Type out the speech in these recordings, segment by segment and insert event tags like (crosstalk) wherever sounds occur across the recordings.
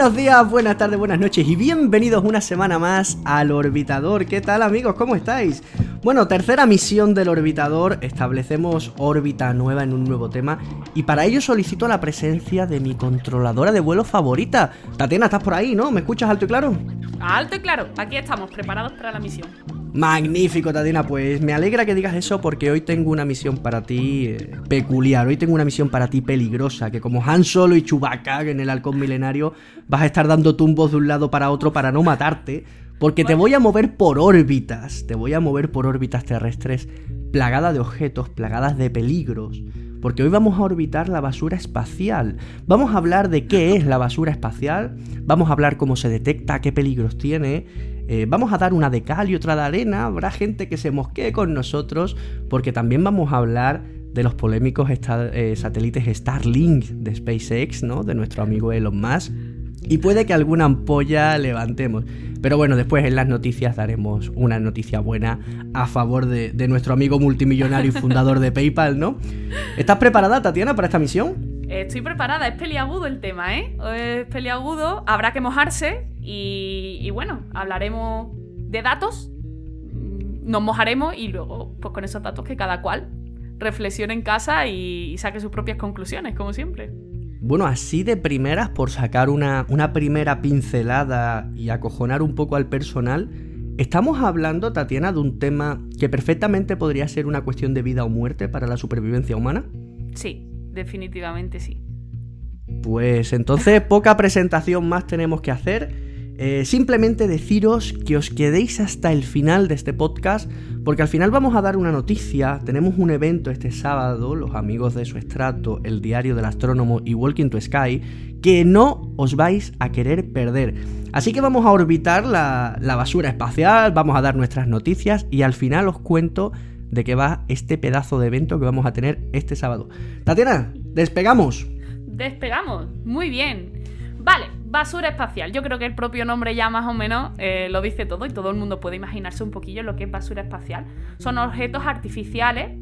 Buenos días, buenas tardes, buenas noches y bienvenidos una semana más al Orbitador. ¿Qué tal amigos? ¿Cómo estáis? Bueno, tercera misión del Orbitador, establecemos órbita nueva en un nuevo tema y para ello solicito la presencia de mi controladora de vuelo favorita. Tatiana, estás por ahí, ¿no? ¿Me escuchas alto y claro? Alto y claro, aquí estamos, preparados para la misión. Magnífico, Tatiana, pues me alegra que digas eso porque hoy tengo una misión para ti eh, peculiar, hoy tengo una misión para ti peligrosa, que como Han Solo y Chewbacca en el halcón milenario vas a estar dando tumbos de un lado para otro para no matarte, porque te voy a mover por órbitas, te voy a mover por órbitas terrestres plagadas de objetos, plagadas de peligros. Porque hoy vamos a orbitar la basura espacial. Vamos a hablar de qué es la basura espacial, vamos a hablar cómo se detecta, qué peligros tiene, eh, vamos a dar una de cal y otra de arena, habrá gente que se mosquee con nosotros, porque también vamos a hablar de los polémicos eh, satélites Starlink de SpaceX, ¿no? De nuestro amigo Elon Musk. Y puede que alguna ampolla levantemos. Pero bueno, después en las noticias daremos una noticia buena a favor de, nuestro amigo multimillonario y fundador de PayPal, ¿no? ¿Estás preparada, Tatiana, para esta misión? Estoy preparada, es peliagudo el tema, ¿eh? Es peliagudo, habrá que mojarse y, bueno, hablaremos de datos, nos mojaremos y luego, pues con esos datos que cada cual reflexione en casa y saque sus propias conclusiones, como siempre. Bueno, así de primeras, por sacar una, primera pincelada y acojonar un poco al personal, estamos hablando, Tatiana, de un tema que perfectamente podría ser una cuestión de vida o muerte para la supervivencia humana. Sí, definitivamente sí. Pues entonces (laughs) poca presentación más tenemos que hacer. Eh, simplemente deciros que os quedéis hasta el final de este podcast, porque al final vamos a dar una noticia. Tenemos un evento este sábado, los amigos de su estrato, el diario del astrónomo y Walking to Sky, que no os vais a querer perder. Así que vamos a orbitar la, la basura espacial, vamos a dar nuestras noticias y al final os cuento de qué va este pedazo de evento que vamos a tener este sábado. Tatiana, despegamos. Despegamos, muy bien. Vale, basura espacial. Yo creo que el propio nombre ya más o menos eh, lo dice todo y todo el mundo puede imaginarse un poquillo lo que es basura espacial. Son objetos artificiales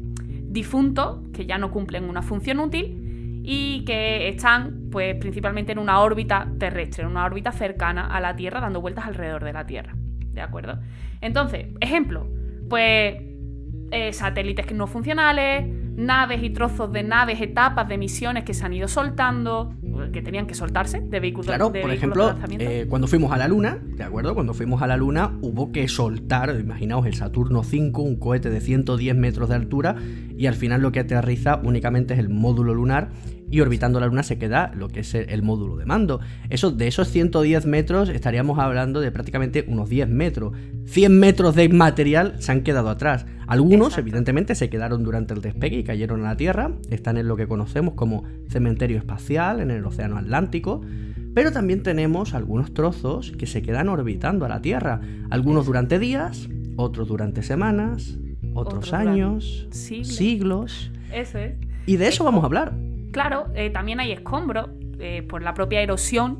difuntos que ya no cumplen una función útil y que están pues principalmente en una órbita terrestre, en una órbita cercana a la Tierra, dando vueltas alrededor de la Tierra. ¿De acuerdo? Entonces, ejemplo, pues eh, satélites no funcionales, naves y trozos de naves, etapas de misiones que se han ido soltando, que tenían que soltarse de vehículos Claro, por ejemplo, eh, cuando fuimos a la Luna, ¿de acuerdo? Cuando fuimos a la Luna hubo que soltar, imaginaos, el Saturno 5, un cohete de 110 metros de altura, y al final lo que aterriza únicamente es el módulo lunar y orbitando la Luna se queda lo que es el módulo de mando. Eso, de esos 110 metros estaríamos hablando de prácticamente unos 10 metros. 100 metros de material se han quedado atrás. Algunos, evidentemente, se quedaron durante el despegue y cayeron a la Tierra. Están en lo que conocemos como cementerio espacial en el Océano Atlántico. Pero también tenemos algunos trozos que se quedan orbitando a la Tierra. Algunos durante días, otros durante semanas, otros años, siglos. Eso es. Y de eso vamos a hablar. Claro, eh, también hay escombros eh, por la propia erosión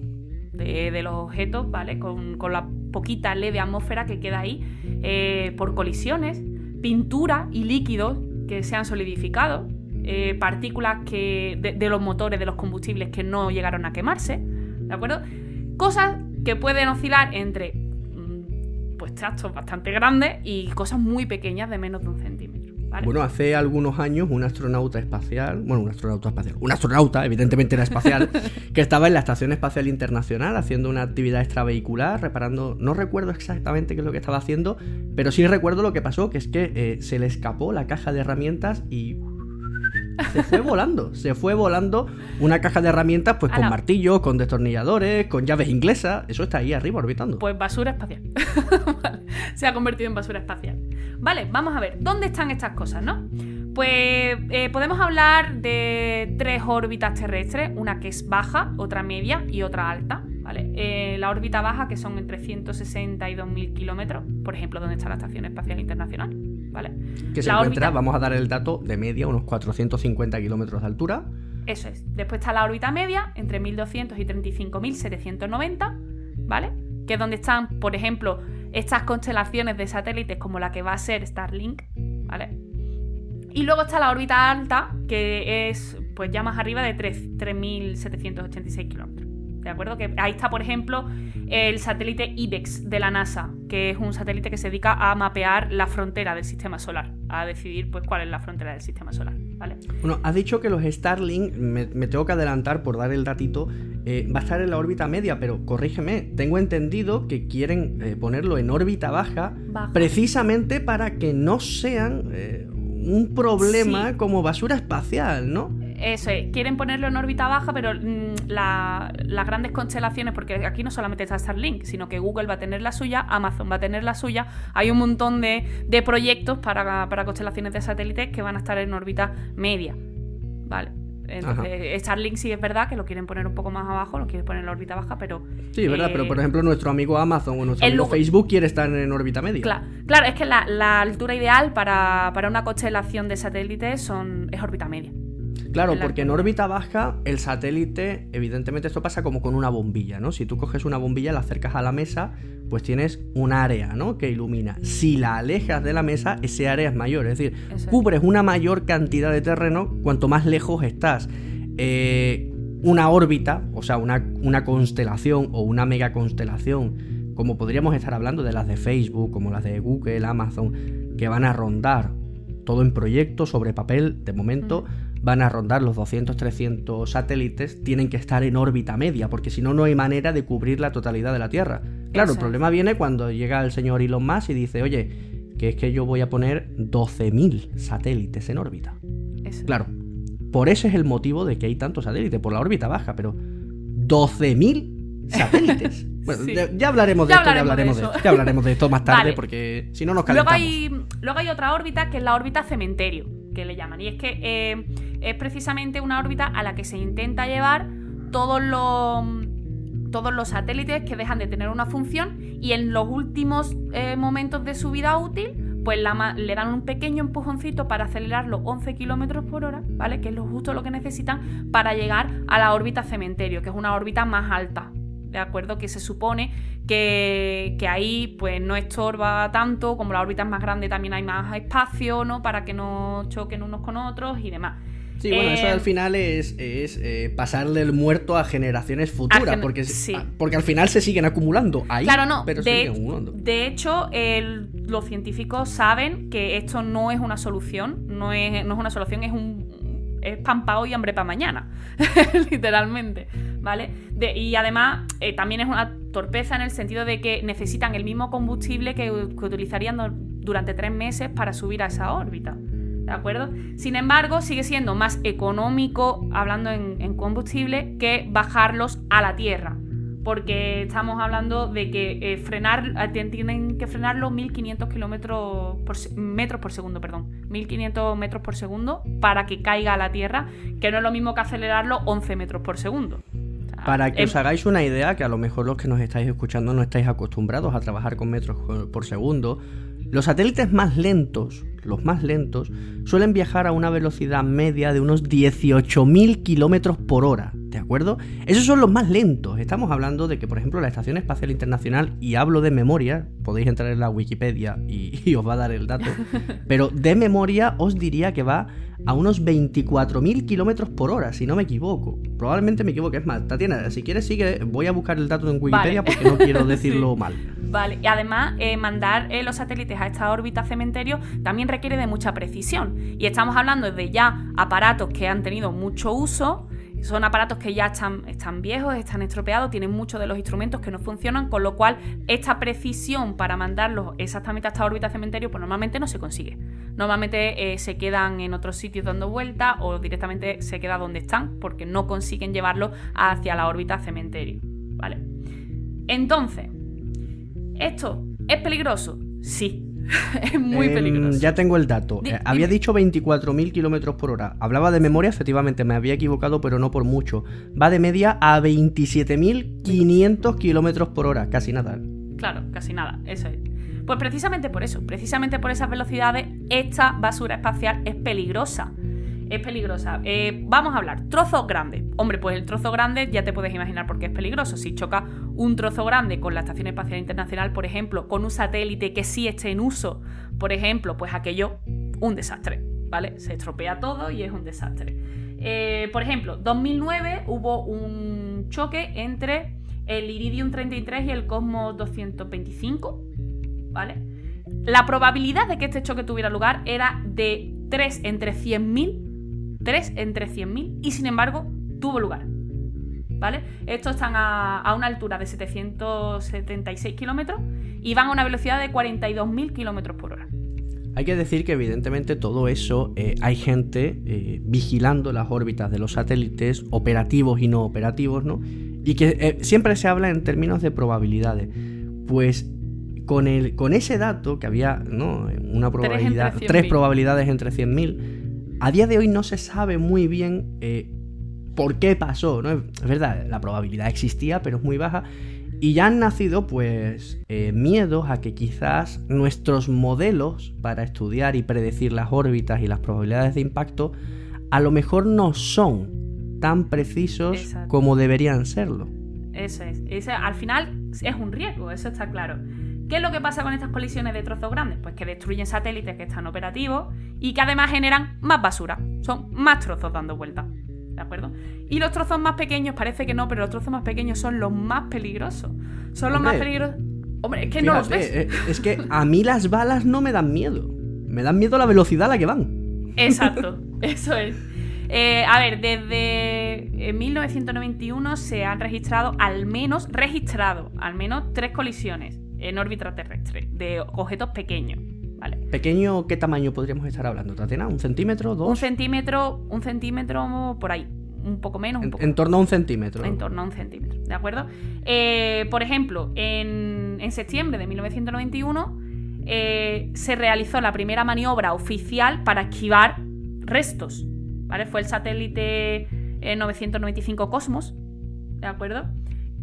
de, los objetos, ¿vale? Con, la poquita leve atmósfera que queda ahí, eh, por colisiones, pintura y líquidos que se han solidificado, partículas que, de, los motores de los combustibles que no llegaron a quemarse, ¿de acuerdo? Cosas que pueden oscilar entre mm, pues trastos bastante grandes y cosas muy pequeñas de menos de un centímetro. Bueno, hace algunos años un astronauta espacial, bueno, un astronauta espacial, un astronauta, evidentemente era espacial, (laughs) que estaba en la Estación Espacial Internacional haciendo una actividad extravehicular, reparando, no recuerdo exactamente qué es lo que estaba haciendo, pero sí recuerdo lo que pasó, que es que eh, se le escapó la caja de herramientas y se fue volando, se fue volando una caja de herramientas pues con martillos, con destornilladores, con llaves inglesas, eso está ahí arriba orbitando. Pues basura espacial. (laughs) Se ha convertido en basura espacial. Vale, vamos a ver, ¿dónde están estas cosas, no? Pues eh, podemos hablar de tres órbitas terrestres, una que es baja, otra media y otra alta. ¿vale? Eh, la órbita baja, que son entre 160 y 2.000 kilómetros, por ejemplo, donde está la Estación Espacial Internacional. ¿vale? Que se encuentra, vamos a dar el dato, de media, unos 450 kilómetros de altura. Eso es. Después está la órbita media, entre 1.200 y 35.790, ¿vale? Que es donde están, por ejemplo, estas constelaciones de satélites como la que va a ser Starlink, ¿vale? Y luego está la órbita alta, que es pues ya más arriba de 3.786 kilómetros. ¿De acuerdo? Que ahí está, por ejemplo, el satélite IBEX de la NASA, que es un satélite que se dedica a mapear la frontera del sistema solar, a decidir pues cuál es la frontera del sistema solar, ¿vale? Bueno, has dicho que los Starlink, me, tengo que adelantar por dar el datito, eh, va a estar en la órbita media, pero corrígeme, tengo entendido que quieren eh, ponerlo en órbita baja, precisamente para que no sean eh, un problema como basura espacial, ¿no? Eso es, quieren ponerlo en órbita baja, pero mm, las grandes constelaciones, porque aquí no solamente está Starlink, sino que Google va a tener la suya, Amazon va a tener la suya, hay un montón de, proyectos para, constelaciones de satélites que van a estar en órbita media. ¿Vale? Entonces, Starlink sí es verdad que lo quieren poner un poco más abajo, lo quieren poner en órbita baja, pero. Sí, es verdad, pero por eh, ejemplo, nuestro amigo Amazon o nuestro amigo Facebook quiere estar en órbita media. Claro, claro es que la, altura ideal para, para, una constelación de satélites son, es órbita media. Claro, porque en órbita baja el satélite, evidentemente esto pasa como con una bombilla, ¿no? Si tú coges una bombilla, la acercas a la mesa, pues tienes un área, ¿no? Que ilumina. Si la alejas de la mesa, ese área es mayor, es decir, cubres una mayor cantidad de terreno cuanto más lejos estás. Eh, una órbita, o sea, una, una constelación o una mega constelación, como podríamos estar hablando de las de Facebook, como las de Google, Amazon, que van a rondar todo en proyecto sobre papel de momento van a rondar los 200-300 satélites, tienen que estar en órbita media, porque si no, no hay manera de cubrir la totalidad de la Tierra. Claro, el problema viene cuando llega el señor Elon Musk y dice, oye, que es que yo voy a poner 12.000 satélites en órbita. Claro, por ese es el motivo de que hay tantos satélites, por la órbita baja, pero 12.000 (laughs) satélites. Bueno, ya, hablaremos de esto, ya hablaremos de, esto, ya hablaremos de esto más tarde, porque si no nos calentamos. Luego hay, luego hay otra órbita que es la órbita cementerio, que le llaman, y es que eh, es precisamente una órbita a la que se intenta llevar todos los todos los satélites que dejan de tener una función y en los últimos eh, momentos de su vida útil, pues le dan un pequeño empujoncito para acelerar los 11 kilómetros por hora, ¿vale? Que es lo justo lo que necesitan para llegar a la órbita cementerio, que es una órbita más alta, ¿de acuerdo? Que se supone que, que, ahí pues no estorba tanto, como la órbita es más grande también hay más espacio, ¿no? Para que no choquen unos con otros y demás. Sí, bueno, eso al eh, final es, es eh, pasarle el muerto a generaciones futuras, porque, porque al final se siguen acumulando ahí. Claro, no. Pero de, de hecho, los científicos saben que esto no es una solución, no es, no es una solución, es un es pan para hoy y hambre para mañana, (laughs) literalmente, ¿vale? y además eh, también es una torpeza en el sentido de que necesitan el mismo combustible que, que utilizarían durante tres meses para subir a esa órbita. ¿De acuerdo? Sin embargo, sigue siendo más económico, hablando en, combustible, que bajarlos a la Tierra. Porque estamos hablando de que eh, frenar, eh, tienen que frenarlo 1500 kilómetros por, metros por segundo, perdón, 1500 metros por segundo para que caiga a la Tierra, que no es lo mismo que acelerarlo 11 metros por segundo. Para que os em, hagáis una idea, que a lo mejor los que nos estáis escuchando no estáis acostumbrados a trabajar con metros por segundo, los satélites más lentos, los más lentos, suelen viajar a una velocidad media de unos 18.000 kilómetros por hora, ¿de acuerdo? Esos son los más lentos. Estamos hablando de que, por ejemplo, la Estación Espacial Internacional, y hablo de memoria, podéis entrar en la Wikipedia y, y os va a dar el dato, (laughs) pero de memoria os diría que va a unos 24.000 kilómetros por hora, si no me equivoco. Probablemente me equivoque. Es más, Tatiana, si quieres sigue, voy a buscar el dato en Wikipedia porque no quiero (laughs) decirlo mal. Vale, y además eh, mandar eh, los satélites a esta órbita cementerio también requiere de mucha precisión. Y estamos hablando de ya aparatos que han tenido mucho uso son aparatos que ya están, están viejos, están estropeados, tienen muchos de los instrumentos que no funcionan, con lo cual esta precisión para mandarlos exactamente a esta órbita cementerio, pues normalmente no se consigue. Normalmente eh, se quedan en otros sitios dando vueltas o directamente se queda donde están porque no consiguen llevarlo hacia la órbita cementerio. ¿Vale? Entonces, ¿esto es peligroso? Sí, (laughs) es muy em, peligroso. Ya tengo el dato. Eh, había dicho 24.000 kilómetros por hora. Hablaba de memoria, efectivamente, me había equivocado, pero no por mucho. Va de media a 27.500 kilómetros por hora, casi nada. Claro, casi nada, eso es. Pues precisamente por eso, precisamente por esas velocidades, esta basura espacial es peligrosa es peligrosa. Eh, vamos a hablar, trozos grandes. Hombre, pues el trozo grande ya te puedes imaginar por qué es peligroso. Si choca un trozo grande con la Estación Espacial Internacional, por ejemplo, con un satélite que sí esté en uso, por ejemplo, pues aquello, un desastre, ¿vale? Se estropea todo y es un desastre. Eh, por ejemplo, 2009 hubo un choque entre el Iridium 33 y el Cosmos 225, ¿vale? La probabilidad de que este choque tuviera lugar era de 3 entre 100.000, 3 entre 100.000, y sin embargo tuvo lugar. ¿Vale? Estos están a, una altura de 776 kilómetros y van a una velocidad de 42.000 kilómetros por hora. Hay que decir que evidentemente todo eso eh, hay gente eh, vigilando las órbitas de los satélites operativos y no operativos, ¿no? Y que eh, siempre se habla en términos de probabilidades. Pues con, el, con ese dato, que había ¿no? una probabilidad, tres, probabilidades entre 100.000, a día de hoy no se sabe muy bien por qué pasó, ¿no? Es verdad, la probabilidad existía, pero es muy baja. Y ya han nacido, pues, eh, miedos a que quizás nuestros modelos para estudiar y predecir las órbitas y las probabilidades de impacto a lo mejor no son tan precisos como deberían serlo. Eso es. al final es un riesgo, eso está claro. ¿Qué es lo que pasa con estas colisiones de trozos grandes? Pues que destruyen satélites que están operativos y que además generan más basura. Son más trozos dando vueltas. ¿de acuerdo? Y los trozos más pequeños, parece que no, pero los trozos más pequeños son los más peligrosos. Son los más peligrosos. Hombre, es que no los ves. Eh, es que a mí las balas no me dan miedo. Me dan miedo la velocidad a la que van. Exacto, (laughs) eso es. Eh, a ver, desde 1991 se han registrado al menos, registrado al menos tres colisiones en órbita terrestre de objetos pequeños. ¿Vale? ¿Pequeño qué tamaño podríamos estar hablando, Tatena? ¿Un centímetro? ¿Dos? Un centímetro, un centímetro por ahí. Un poco menos, un poco En, torno a un centímetro. En torno a un centímetro, ¿de acuerdo? Eh, por ejemplo, en, septiembre de 1991 eh, se realizó la primera maniobra oficial para esquivar restos, ¿vale? Fue el satélite 995 eh, Cosmos, ¿de acuerdo?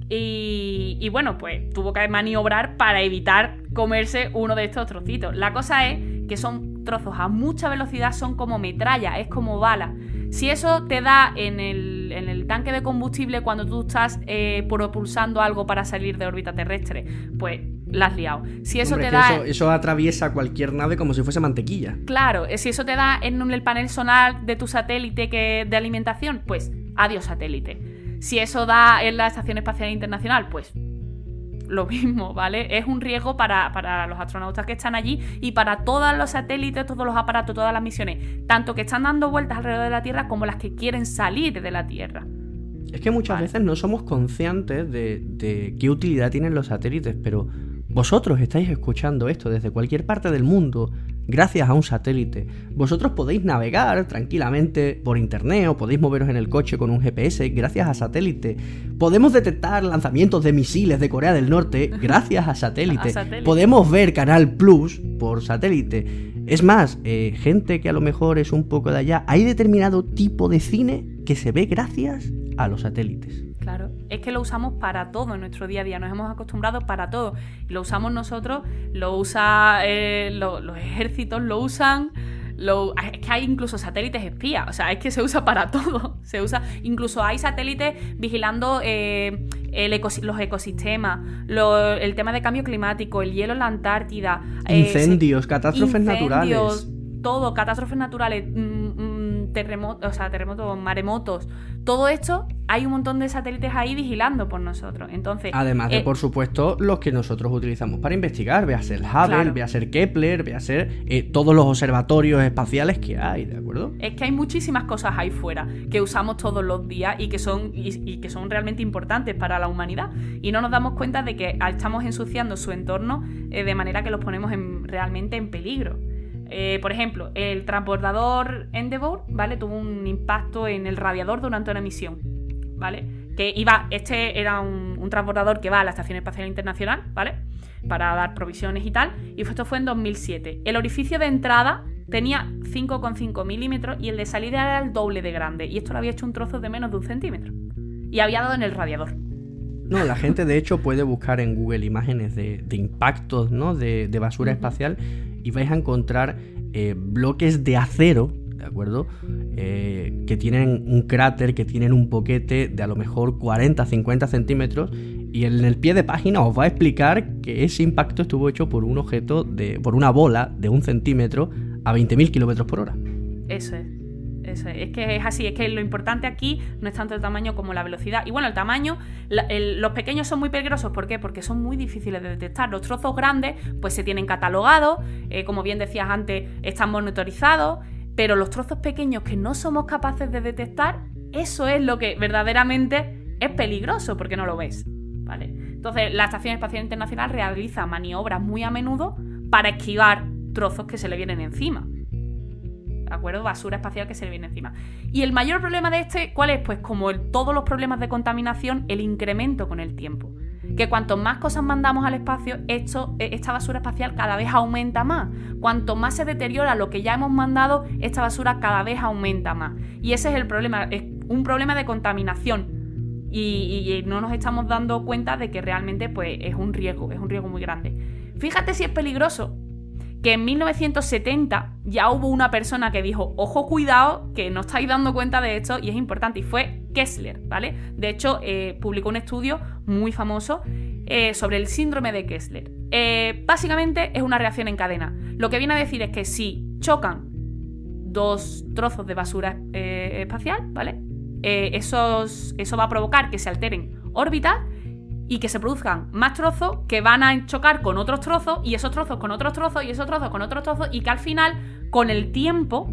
Y, bueno, pues tuvo que maniobrar para evitar comerse uno de estos trocitos. La cosa es que son trozos a mucha velocidad, son como metralla, es como bala. Si eso te da en el, tanque de combustible cuando tú estás eh, propulsando algo para salir de órbita terrestre, pues la has liado. Si eso te da. Eso, atraviesa cualquier nave como si fuese mantequilla. Claro, si eso te da en el panel sonar de tu satélite que, de alimentación, pues adiós satélite. Si eso da en la Estación Espacial Internacional, pues lo mismo, ¿vale? Es un riesgo para, los astronautas que están allí y para todos los satélites, todos los aparatos, todas las misiones, tanto que están dando vueltas alrededor de la Tierra como las que quieren salir de la Tierra. Es que muchas veces no somos conscientes de, de qué utilidad tienen los satélites, pero vosotros estáis escuchando esto desde cualquier parte del mundo gracias a un satélite. Vosotros podéis navegar tranquilamente por internet o podéis moveros en el coche con un GPS gracias a satélite. Podemos detectar lanzamientos de misiles de Corea del Norte (laughs) gracias a satélite. Podemos ver Canal Plus por satélite. Es más, eh, gente que a lo mejor es un poco de allá, hay determinado tipo de cine que se ve gracias a los satélites. Claro, es que lo usamos para todo en nuestro día a día, nos hemos acostumbrado para todo. Lo usamos nosotros, lo usa eh, los ejércitos, lo usan. es que hay incluso satélites espías, o sea, es que se usa para (laughs) todo. Se usa, incluso hay satélites vigilando eh, los ecosistemas, el tema de cambio climático, el hielo en la Antártida, eh, incendios, catástrofes naturales, todo, catástrofes naturales. Mm, mm, terremotos, o sea, terremotos, maremotos, todo esto, hay un montón de satélites ahí vigilando por nosotros. Entonces, además de, eh, por supuesto, los que nosotros utilizamos para investigar, vea ser Hubble, vea ser Kepler, vea ser eh, todos los observatorios espaciales que hay, ¿de acuerdo? Es que hay muchísimas cosas ahí fuera que usamos todos los días y que son, y, que son realmente importantes para la humanidad. Y no nos damos cuenta de que estamos ensuciando su entorno eh, de manera que los ponemos realmente en peligro. Eh, por ejemplo, el transbordador Endeavour, ¿vale? Tuvo un impacto en el radiador durante una misión, ¿vale? Que iba, este era un, transbordador que va a la Estación Espacial Internacional, ¿vale? Para dar provisiones y tal, y esto fue en 2007. El orificio de entrada tenía 5,5 milímetros y el de salida era el doble de grande, y esto lo había hecho un trozo de menos de un centímetro. Y había dado en el radiador. No, la gente de hecho puede buscar en Google imágenes de, impactos, ¿no? De, basura espacial y vais a encontrar eh, bloques de acero, ¿de acuerdo? Eh, que tienen un cráter, que tienen un poquete de a lo mejor 40, 50 centímetros y en el pie de página os va a explicar que ese impacto estuvo hecho por un objeto, de, por una bola de un centímetro a 20.000 kilómetros por hora. Eso es. Es. es que es así, es que lo importante aquí no es tanto el tamaño como la velocidad. Y bueno, el tamaño, los pequeños son muy peligrosos, ¿por qué? Porque son muy difíciles de detectar. Los trozos grandes, pues se tienen catalogados, eh, como bien decías antes, están monitorizados, pero los trozos pequeños que no somos capaces de detectar, eso es lo que verdaderamente es peligroso, porque no lo ves. ¿Vale? Entonces, la Estación Espacial Internacional realiza maniobras muy a menudo para esquivar trozos que se le vienen encima. ¿De acuerdo? Basura espacial que se le viene encima. Y el mayor problema de este, ¿cuál es? Pues como todos los problemas de contaminación, el incremento con el tiempo. Que cuanto más cosas mandamos al espacio, eh, esta basura espacial cada vez aumenta más. Cuanto más se deteriora lo que ya hemos mandado, esta basura cada vez aumenta más. Y ese es el problema, es un problema de contaminación. Y- y no nos estamos dando cuenta de que realmente pues, es un riesgo, es un riesgo muy grande. Fíjate si es peligroso que en 1970 ya hubo una persona que dijo, ojo, cuidado, que no estáis dando cuenta de esto y es importante, y fue Kessler, ¿vale? De hecho, eh, publicó un estudio muy famoso eh, sobre el síndrome de Kessler. Eh, básicamente es una reacción en cadena. Lo que viene a decir es que si chocan dos trozos de basura espacial, ¿vale? Eso va a provocar que se alteren órbitas y que se produzcan más trozos que van a chocar con otros trozos y esos trozos con otros trozos y esos trozos con otros trozos y que al final, con el tiempo,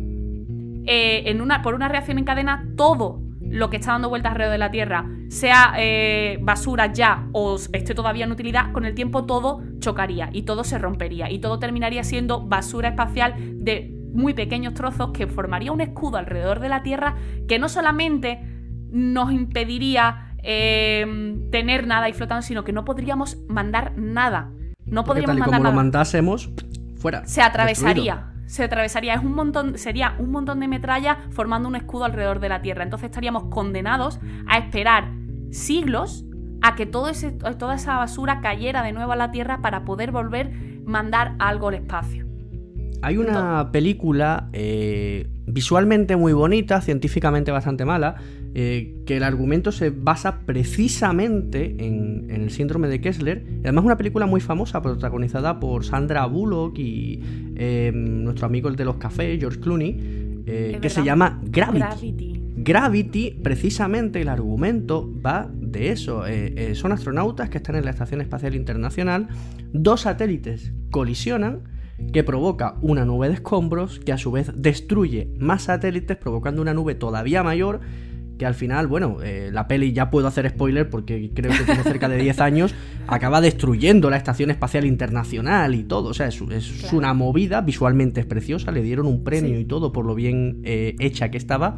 eh, en una, por una reacción en cadena, todo lo que está dando vueltas alrededor de la Tierra, sea eh, basura ya o esté todavía en utilidad, con el tiempo todo chocaría y todo se rompería y todo terminaría siendo basura espacial de muy pequeños trozos que formaría un escudo alrededor de la Tierra que no solamente nos impediría eh, tener nada ahí flotando, sino que no podríamos mandar nada. No podríamos tal y mandar como lo mandásemos, fuera. se atravesaría. destruido. Se atravesaría. Es un montón, sería un montón de metralla formando un escudo alrededor de la Tierra. Entonces estaríamos condenados a esperar siglos a que todo ese, toda esa basura cayera de nuevo a la Tierra para poder volver mandar algo al espacio. Hay una película eh, visualmente muy bonita, científicamente bastante mala, eh, que el argumento se basa precisamente en, en el síndrome de Kessler. Además, una película muy famosa, protagonizada por Sandra Bullock y eh, nuestro amigo el de los cafés, George Clooney, eh, que se llama Gravity. Gravity. Gravity, precisamente el argumento va de eso. Eh, son astronautas que están en la Estación Espacial Internacional, dos satélites colisionan, que provoca una nube de escombros, que a su vez destruye más satélites, provocando una nube todavía mayor, que al final, bueno, eh, la peli ya puedo hacer spoiler porque creo que tiene cerca de 10 años, (laughs) acaba destruyendo la Estación Espacial Internacional y todo. O sea, es, es Claro. una movida, visualmente es preciosa, le dieron un premio Sí. y todo por lo bien eh, hecha que estaba.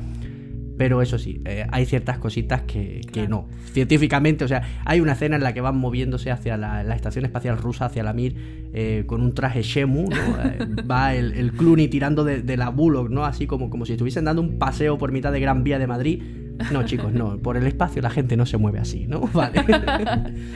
Pero eso sí, eh, hay ciertas cositas que, que no. Científicamente, o sea, hay una escena en la que van moviéndose hacia la, la estación espacial rusa, hacia la Mir, eh, con un traje Shemu, ¿no? Va el, el Clooney tirando de, de la Bullock, ¿no? Así como, como si estuviesen dando un paseo por mitad de Gran Vía de Madrid. No, chicos, no. Por el espacio la gente no se mueve así, ¿no? (laughs) Vale.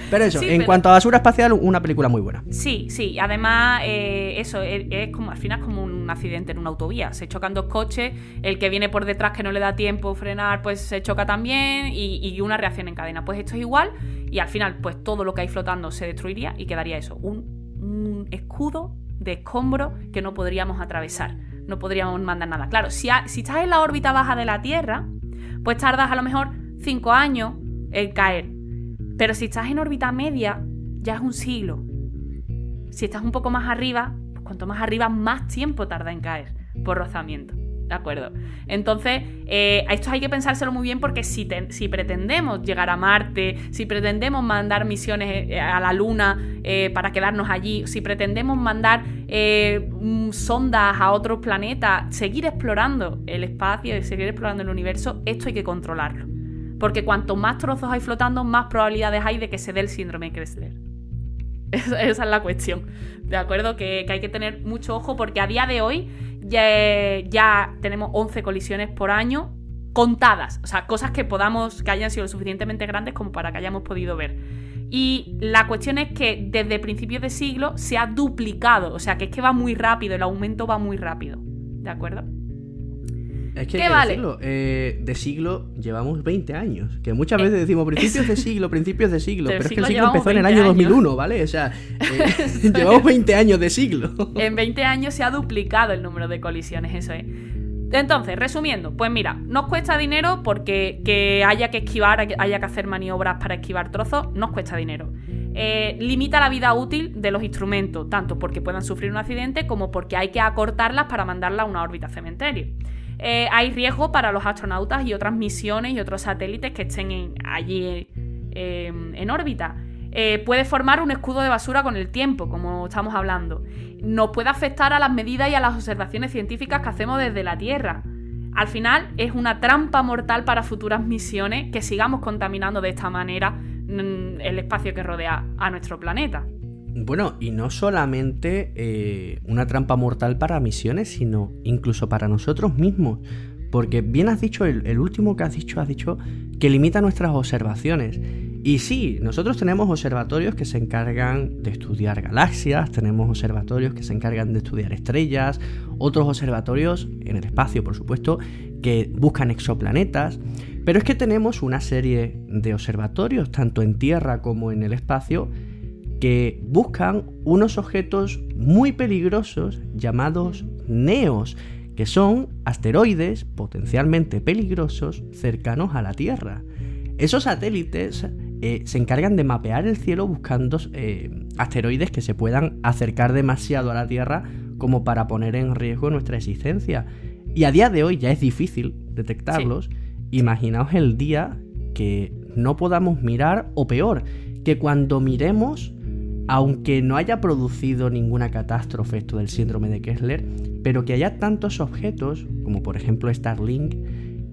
Pero eso, Sí, en pero- cuanto a basura espacial, una película muy buena. Sí, sí. Además, eh, eso es, es como al final es como un accidente en una autovía. Se chocan dos coches, el que viene por detrás que no le da tiempo frenar, pues se choca también y, y una reacción en cadena. Pues esto es igual y al final, pues todo lo que hay flotando se destruiría y quedaría eso, un, un escudo de escombro que no podríamos atravesar. No podríamos mandar nada. Claro, si, ha- si estás en la órbita baja de la Tierra, pues tardas a lo mejor 5 años en caer. Pero si estás en órbita media, ya es un siglo. Si estás un poco más arriba, pues cuanto más arriba, más tiempo tarda en caer por rozamiento. ¿De acuerdo? Entonces, eh, a esto hay que pensárselo muy bien porque si, si pretendemos llegar a Marte, si pretendemos mandar misiones eh, a la Luna eh, para quedarnos allí, si pretendemos mandar eh, mm, sondas a otros planetas, seguir explorando el espacio y seguir explorando el universo, esto hay que controlarlo. Porque cuanto más trozos hay flotando, más probabilidades hay de que se dé el síndrome de Kessler. (laughs) Esa, es la cuestión. ¿De acuerdo? Que, que hay que tener mucho ojo porque a día de hoy ya, ya tenemos 11 colisiones por año contadas. O sea, cosas que podamos, que hayan sido lo suficientemente grandes como para que hayamos podido ver. Y la cuestión es que desde principios de siglo se ha duplicado. O sea, que es que va muy rápido, el aumento va muy rápido. ¿De acuerdo? Es que ¿Qué hay que vale? decirlo, eh, de siglo llevamos 20 años. Que muchas veces decimos (laughs) principios de siglo, principios de siglo. Pero es que el siglo empezó en el año 20 2001, ¿vale? O sea, eh, (laughs) (laughs) llevamos 20 años de siglo. En 20 años se ha duplicado el número de colisiones, eso es. Entonces, resumiendo, pues mira, nos cuesta dinero porque que haya que esquivar, haya que hacer maniobras para esquivar trozos, nos cuesta dinero. Eh, limita la vida útil de los instrumentos, tanto porque puedan sufrir un accidente como porque hay que acortarlas para mandarlas a una órbita cementerio. Eh, hay riesgo para los astronautas y otras misiones y otros satélites que estén allí eh, en órbita. Puede formar un escudo de basura con el tiempo, como estamos hablando nos puede afectar a las medidas y a las observaciones científicas que hacemos desde la Tierra. Al final es una trampa mortal para futuras misiones que sigamos contaminando de esta manera mm, el espacio que rodea a nuestro planeta. Bueno, y no solamente eh, una trampa mortal para misiones, sino incluso para nosotros mismos. Porque bien has dicho, el, el último que has dicho, has dicho que limita nuestras observaciones. Y sí, nosotros tenemos observatorios que se encargan de estudiar galaxias, tenemos observatorios que se encargan de estudiar estrellas, otros observatorios en el espacio, por supuesto, que buscan exoplanetas, pero es que tenemos una serie de observatorios, tanto en Tierra como en el espacio, que buscan unos objetos muy peligrosos llamados neos, que son asteroides potencialmente peligrosos cercanos a la Tierra. Esos satélites eh, se encargan de mapear el cielo buscando eh, asteroides que se puedan acercar demasiado a la Tierra como para poner en riesgo nuestra existencia. Y a día de hoy ya es difícil detectarlos. Imaginaos el día que no podamos mirar, o peor, que cuando miremos, aunque no haya producido ninguna catástrofe esto del síndrome de Kessler, pero que haya tantos objetos, como por ejemplo Starlink,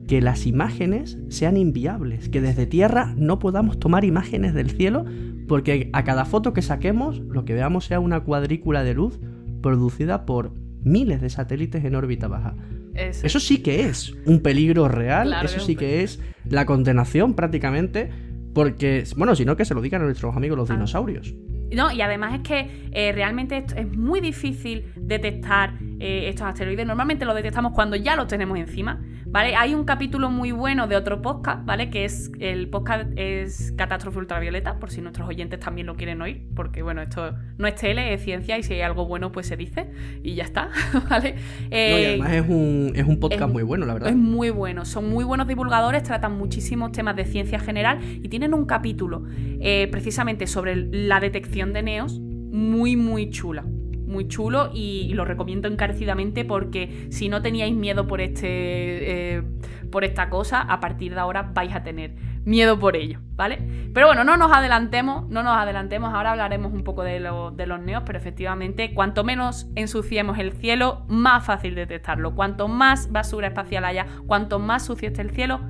que las imágenes sean inviables, que desde tierra no podamos tomar imágenes del cielo porque a cada foto que saquemos lo que veamos sea una cuadrícula de luz producida por miles de satélites en órbita baja. Eso, sí que es un peligro real, eso sí que es la condenación prácticamente, porque, bueno, si no que se lo digan a nuestros amigos los ah. dinosaurios. No, y además es que eh, realmente es muy difícil detectar eh, estos asteroides. Normalmente los detectamos cuando ya los tenemos encima. Hay un capítulo muy bueno de otro podcast, ¿vale? Que es el podcast es Catástrofe Ultravioleta, por si nuestros oyentes también lo quieren oír, porque bueno, esto no es tele, es ciencia y si hay algo bueno pues se dice y ya está, (laughs) ¿vale? y además es un, es un podcast muy bueno, la verdad. Es muy bueno, son muy buenos divulgadores, tratan muchísimos temas de ciencia general y tienen un capítulo eh, precisamente sobre la detección de neos muy, muy chula muy chulo y, lo recomiendo encarecidamente porque si no teníais miedo por este eh, por esta cosa, a partir de ahora vais a tener miedo por ello, ¿vale? Pero bueno, no nos adelantemos, no nos adelantemos, ahora hablaremos un poco de, de los neos, pero efectivamente, cuanto menos ensuciemos el cielo, más fácil detectarlo. Cuanto más basura espacial haya, cuanto más sucio esté el cielo,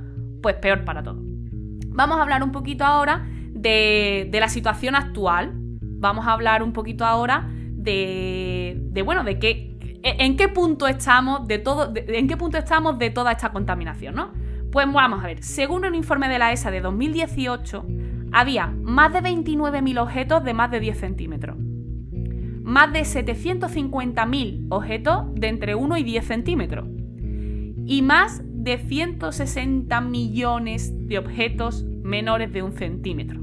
pues peor para todos. Vamos a hablar un poquito ahora de, de la situación actual. Vamos a hablar un poquito ahora de, bueno, de qué, en qué punto estamos de todo, en qué punto estamos de toda esta contaminación, ¿no? Pues vamos a ver, según un informe de la ESA de 2018, había más de 29.000 objetos de más de 10 centímetros, más de 750.000 objetos de entre 1 y 10 centímetros, y más de 160 millones de objetos menores de un centímetro.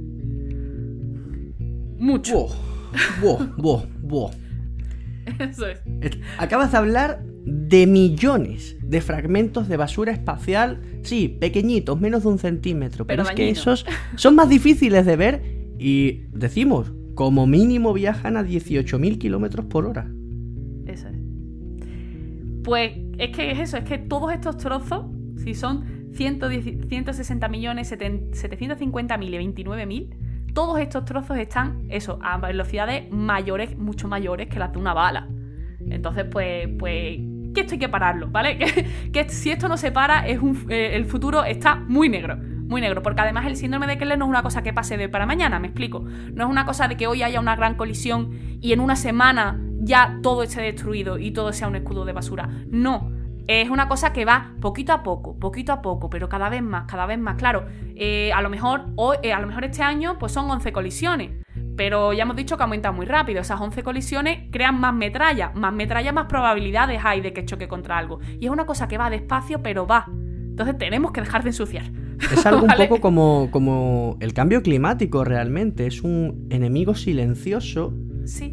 Mucho. Eso es. Acabas de hablar de millones de fragmentos de basura espacial, sí, pequeñitos, menos de un centímetro, pero, es que esos son más difíciles de ver y decimos, como mínimo viajan a 18.000 kilómetros por hora. Eso es. Pues es que es eso, es que todos estos trozos, si son 160 millones, 750 mil y 29 mil, todos estos trozos están, eso, a velocidades mayores, mucho mayores que las de una bala. Entonces, pues, pues, que esto hay que pararlo, ¿vale? (laughs) Que, si esto no se para, es un, eh, el futuro está muy negro. Muy negro, porque además el síndrome de Kessler no es una cosa que pase de para mañana, me explico. No es una cosa de que hoy haya una gran colisión y en una semana ya todo esté destruido y todo sea un escudo de basura. No, es una cosa que va poquito a poco, poquito a poco, pero cada vez más, cada vez más. Claro, eh, a, lo mejor, eh, a lo mejor este año pues son 11 colisiones, pero ya hemos dicho que aumenta muy rápido. Esas 11 colisiones crean más metralla, más metralla, más probabilidades hay de que choque contra algo. Y es una cosa que va despacio, pero va. Entonces tenemos que dejar de ensuciar. Es algo un (laughs) poco como, como el cambio climático realmente. Es un enemigo silencioso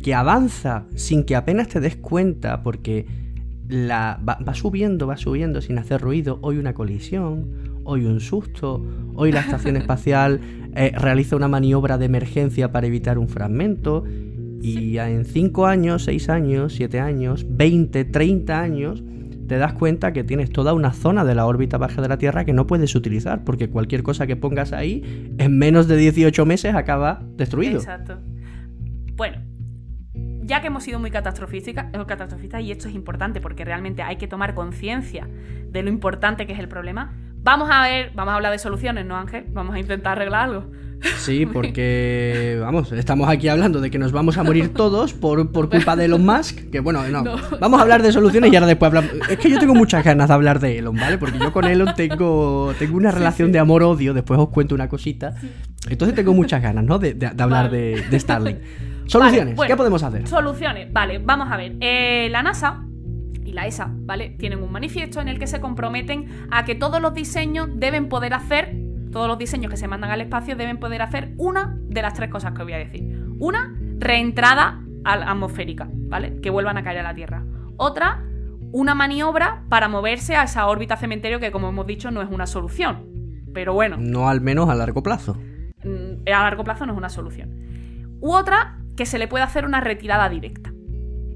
que avanza sin que apenas te des cuenta porque la, va, va subiendo, va subiendo sin hacer ruido. Hoy una colisión, hoy un susto, hoy la estación (laughs) espacial eh, realiza una maniobra de emergencia para evitar un fragmento. Y en 5 años, 6 años, 7 años, 20, 30 años, te das cuenta que tienes toda una zona de la órbita baja de la Tierra que no puedes utilizar, porque cualquier cosa que pongas ahí, en menos de 18 meses acaba destruido. Exacto. Bueno, ya que hemos sido muy catastrofistas, catastrofistas, y esto es importante porque realmente hay que tomar conciencia de lo importante que es el problema, vamos a ver, vamos a hablar de soluciones, ¿no, Ángel? Vamos a intentar arreglar algo. Sí, (laughs) porque, vamos, estamos aquí hablando de que nos vamos a morir todos por, por culpa de Elon Musk. Que bueno, no, No. vamos a hablar de soluciones y ahora después hablamos. Es que yo tengo muchas ganas de hablar de Elon, ¿vale? Porque yo con Elon tengo, tengo una relación de amor-odio, después os cuento una cosita. Entonces tengo muchas ganas, ¿no? De, de- de hablar Vale. de, de Starlink. (laughs) Soluciones, Vale, bueno, ¿qué podemos hacer? Soluciones, vale, vamos a ver. Eh, la NASA y la ESA, ¿vale? Tienen un manifiesto en el que se comprometen a que todos los diseños deben poder hacer, todos los diseños que se mandan al espacio deben poder hacer una de las tres cosas que voy a decir. Una, reentrada al- atmosférica, ¿vale? Que vuelvan a caer a la Tierra. Otra, una maniobra para moverse a esa órbita cementerio que, como hemos dicho, no es una solución. Pero bueno, No al menos a largo plazo. mm, a largo plazo no es una solución. U otra, que se le pueda hacer una retirada directa.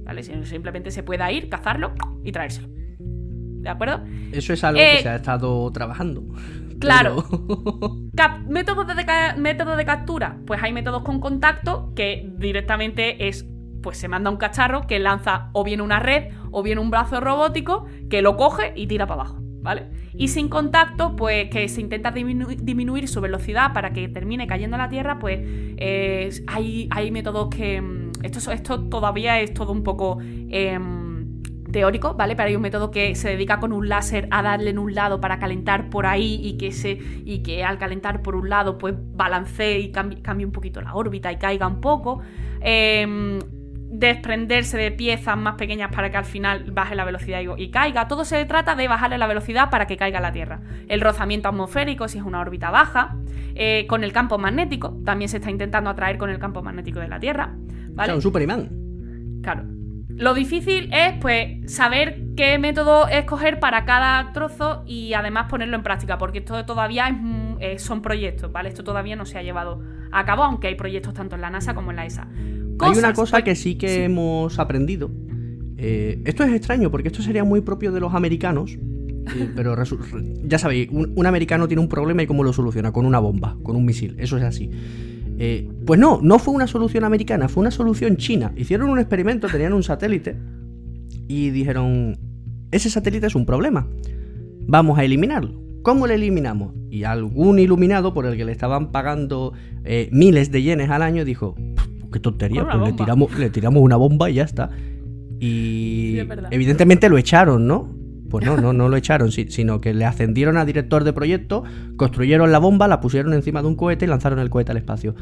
¿Vale? Si- Simplemente se pueda ir, cazarlo y traérselo. ¿De acuerdo? Eso es algo Eh, que se ha estado trabajando. (laughs) Claro. Pero- (laughs) ¿Métodos de, métodos de captura? Pues hay métodos con contacto que directamente es. Pues se manda un cacharro que lanza o bien una red o bien un brazo robótico que lo coge y tira para abajo, ¿vale? Y sin contacto, pues que se intenta disminuir su velocidad para que termine cayendo a la Tierra, pues eh, hay, hay métodos que... mm, Esto, esto todavía es todo un poco... em, teórico, ¿vale? Pero hay un método que se dedica con un láser a darle en un lado para calentar por ahí y que, se, y que al calentar por un lado pues balancee y cambie, cambie un poquito la órbita y caiga un poco. Em, desprenderse de piezas más pequeñas para que al final baje la velocidad y, y caiga. Todo se trata de bajarle la velocidad para que caiga a la Tierra. El rozamiento atmosférico, si es una órbita baja. Eh, con el campo magnético, también se está intentando atraer con el campo magnético de la Tierra. O ¿Vale? sea, un superimán. Claro. Lo difícil es, pues, saber qué método escoger para cada trozo y además ponerlo en práctica, porque esto todavía es, eh, son proyectos, ¿vale? Esto todavía no se ha llevado a cabo, aunque hay proyectos tanto en la NASA como en la ESA. Hay una cosa que sí que sí. hemos aprendido. Eh, esto es extraño porque esto sería muy propio de los americanos. eh, (laughs) pero ya sabéis, un, un americano tiene un problema y cómo lo soluciona, con una bomba, con un misil. Eso es así. Eh, pues no, no fue una solución americana, fue una solución china. Hicieron un experimento, tenían un satélite y dijeron, ese satélite es un problema. Vamos a eliminarlo. ¿Cómo lo eliminamos? Y algún iluminado por el que le estaban pagando miles de yenes al año dijo, "Pff, qué tontería, pues le bomba". tiramos, le tiramos una bomba y ya está. Y Sí, evidentemente lo echaron, ¿no? Pues no, no, no lo echaron, si- sino que le ascendieron a director de proyecto, construyeron la bomba, la pusieron encima de un cohete y lanzaron el cohete al espacio.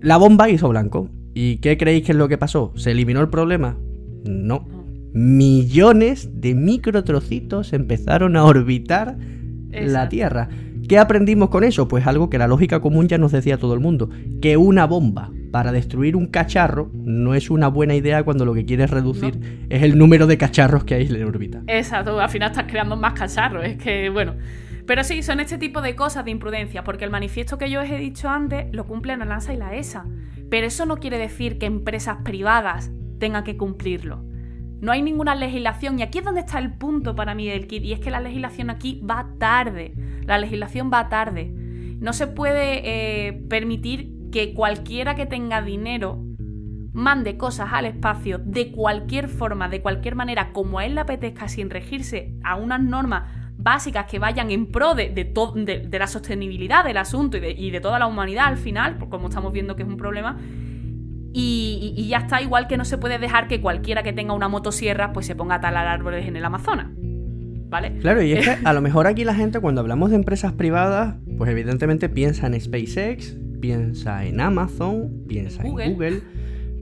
La bomba hizo blanco. ¿Y qué creéis que es lo que pasó? ¿Se eliminó el problema? No. Millones de microtrocitos empezaron a orbitar la. Tierra. ¿Qué aprendimos con eso? Pues algo que la lógica común ya nos decía todo el mundo, que una bomba para destruir un cacharro no es una buena idea cuando lo que quieres reducir es el número de cacharros que hay en órbita. Exacto, al final estás creando más cacharros, es que, bueno. Pero sí, son este tipo de cosas de imprudencia, porque el manifiesto que yo os he dicho antes lo cumplen la NASA y la ESA. Pero eso no quiere decir que empresas privadas tengan que cumplirlo. No hay ninguna legislación, y aquí es donde está el punto para mí del kit, y es que la legislación aquí va tarde. La legislación va tarde. No se puede eh, permitir que cualquiera que tenga dinero mande cosas al espacio de cualquier forma, de cualquier manera, como a él le apetezca, sin regirse a unas normas básicas que vayan en pro de, de, to- de- de la sostenibilidad del asunto y de, y de toda la humanidad al final, por como estamos viendo que es un problema. Y, y- y ya está, igual que no se puede dejar que cualquiera que tenga una motosierra pues se ponga a talar árboles en el Amazonas. ¿Vale? Claro, y es (laughs) que a lo mejor aquí la gente cuando hablamos de empresas privadas, pues evidentemente piensa en SpaceX, piensa en Amazon, piensa Google. en Google,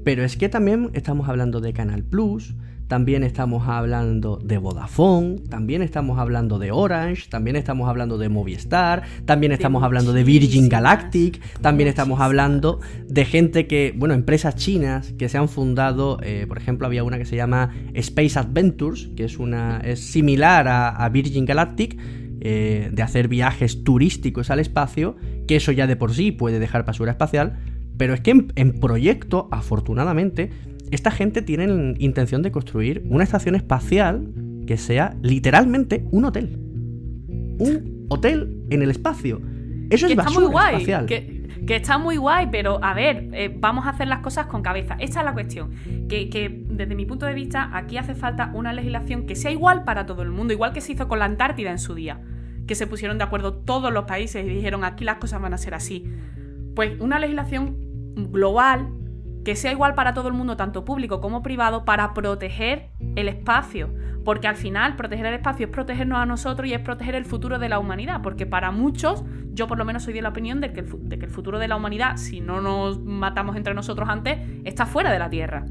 Pero es que también estamos hablando de Canal Plus, también estamos hablando de Vodafone, también estamos hablando de Orange, también estamos hablando de Movistar, también estamos hablando de Virgin Galactic, también estamos hablando de gente que, bueno, empresas chinas que se han fundado, eh, por ejemplo, había una que se llama Space Adventures, que es una es similar a, Virgin Galactic, eh, de hacer viajes turísticos al espacio, que eso ya de por sí puede dejar basura espacial, pero es que en proyecto, afortunadamente, esta gente tiene intención de construir una estación espacial que sea literalmente un hotel. Un hotel en el espacio. Eso es basura muy guay, espacial. Que, está muy guay, pero a ver, eh, vamos a hacer las cosas con cabeza. Esta es la cuestión. Que, que, desde mi punto de vista, aquí hace falta una legislación que sea igual para todo el mundo, igual que se hizo con la Antártida en su día. Que se pusieron de acuerdo todos los países y dijeron aquí las cosas van a ser así. Pues una legislación global que sea igual para todo el mundo, tanto público como privado, para proteger el espacio. Porque al final proteger el espacio es protegernos a nosotros y es proteger el futuro de la humanidad. Porque para muchos, yo por lo menos soy de la opinión de que el, futuro de la humanidad, si no nos matamos entre nosotros antes, está fuera de la Tierra.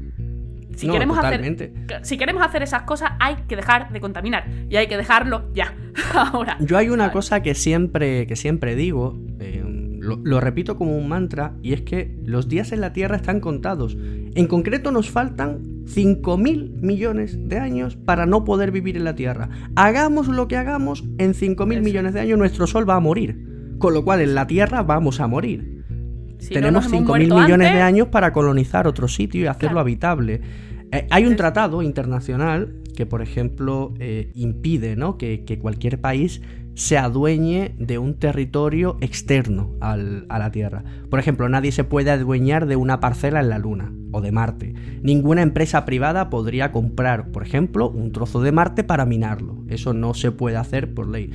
Si, queremos hacer, si queremos hacer esas cosas, hay que dejar de contaminar. Y hay que dejarlo ya. (laughs) Ahora. Yo hay una cosa que siempre, que siempre digo. Lo, repito como un mantra, y es que los días en la Tierra están contados. En concreto nos faltan 5.000 millones de años para no poder vivir en la Tierra. Hagamos lo que hagamos, en 5.000 millones de años nuestro Sol va a morir. Con lo cual en la Tierra vamos a morir. Tenemos 5.000 millones de años para colonizar otro sitio y hacerlo habitable. Eh, hay un tratado internacional que, por ejemplo, eh, impide ¿no? que, que cualquier país se adueñe de un territorio externo a la Tierra. Por ejemplo, nadie se puede adueñar de una parcela en la Luna o de Marte. Ninguna empresa privada podría comprar, por ejemplo, un trozo de Marte para minarlo. Eso no se puede hacer por ley.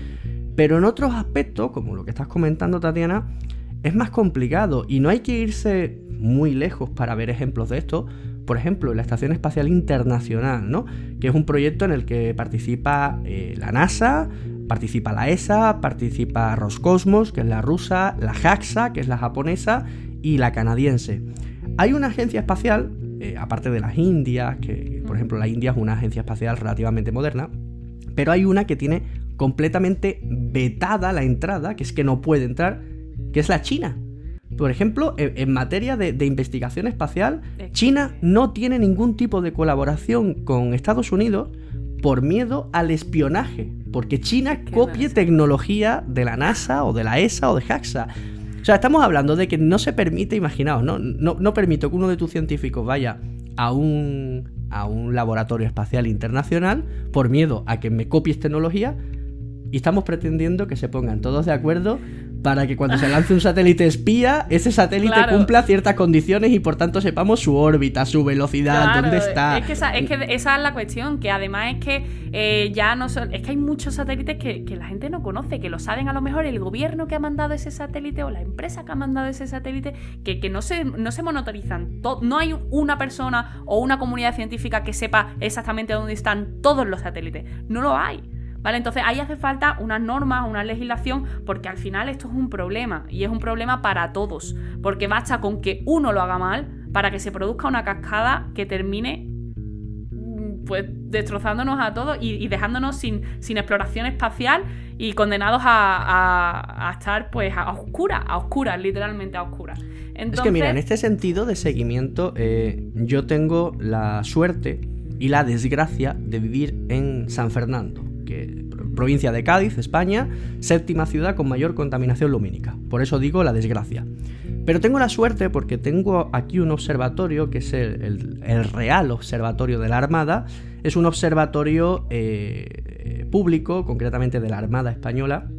Pero en otros aspectos, como lo que estás comentando, Tatiana, es más complicado y no hay que irse muy lejos para ver ejemplos de esto. Por ejemplo, la Estación Espacial Internacional, ¿no? que es un proyecto en el que participa eh, la NASA, Participa la ESA, participa Roscosmos, que es la rusa, la JAXA, que es la japonesa, y la canadiense. Hay una agencia espacial, eh, aparte de las Indias, que por ejemplo la India es una agencia espacial relativamente moderna, pero hay una que tiene completamente vetada la entrada, que es que no puede entrar, que es la China. Por ejemplo, en, materia de, de, investigación espacial, China no tiene ningún tipo de colaboración con Estados Unidos por miedo al espionaje, porque China copie tecnología de la NASA o de la ESA o de JAXA. O sea, estamos hablando de que no se permite, imaginaos, no, no, no permito que uno de tus científicos vaya a un, a un laboratorio espacial internacional por miedo a que me copies tecnología y estamos pretendiendo que se pongan todos de acuerdo para que cuando se lance un satélite espía, ese satélite cumpla ciertas condiciones y por tanto sepamos su órbita, su velocidad, dónde está. Es que, esa, es que esa es la cuestión, que además es que eh, ya no son, es que hay muchos satélites que, la gente no conoce, que lo saben a lo mejor el gobierno que ha mandado ese satélite o la empresa que ha mandado ese satélite, que, que no, se, no se monitorizan. no hay una persona o una comunidad científica que sepa exactamente dónde están todos los satélites. No lo hay. ¿Vale? Entonces ahí hace falta unas normas, una legislación, porque al final esto es un problema y es un problema para todos, porque basta con que uno lo haga mal para que se produzca una cascada que termine mm, pues destrozándonos a todos y, dejándonos sin, sin, exploración espacial y condenados a, estar pues a oscuras, a oscuras, literalmente a oscuras. Es que mira, en este sentido de seguimiento, eh, yo tengo la suerte y la desgracia de vivir en San Fernando provincia de Cádiz, España, séptima ciudad con mayor contaminación lumínica. Por eso digo la desgracia. Pero tengo la suerte porque tengo aquí un observatorio que es el, Real Observatorio de la Armada. Es un observatorio eh, público, concretamente de la Armada Española,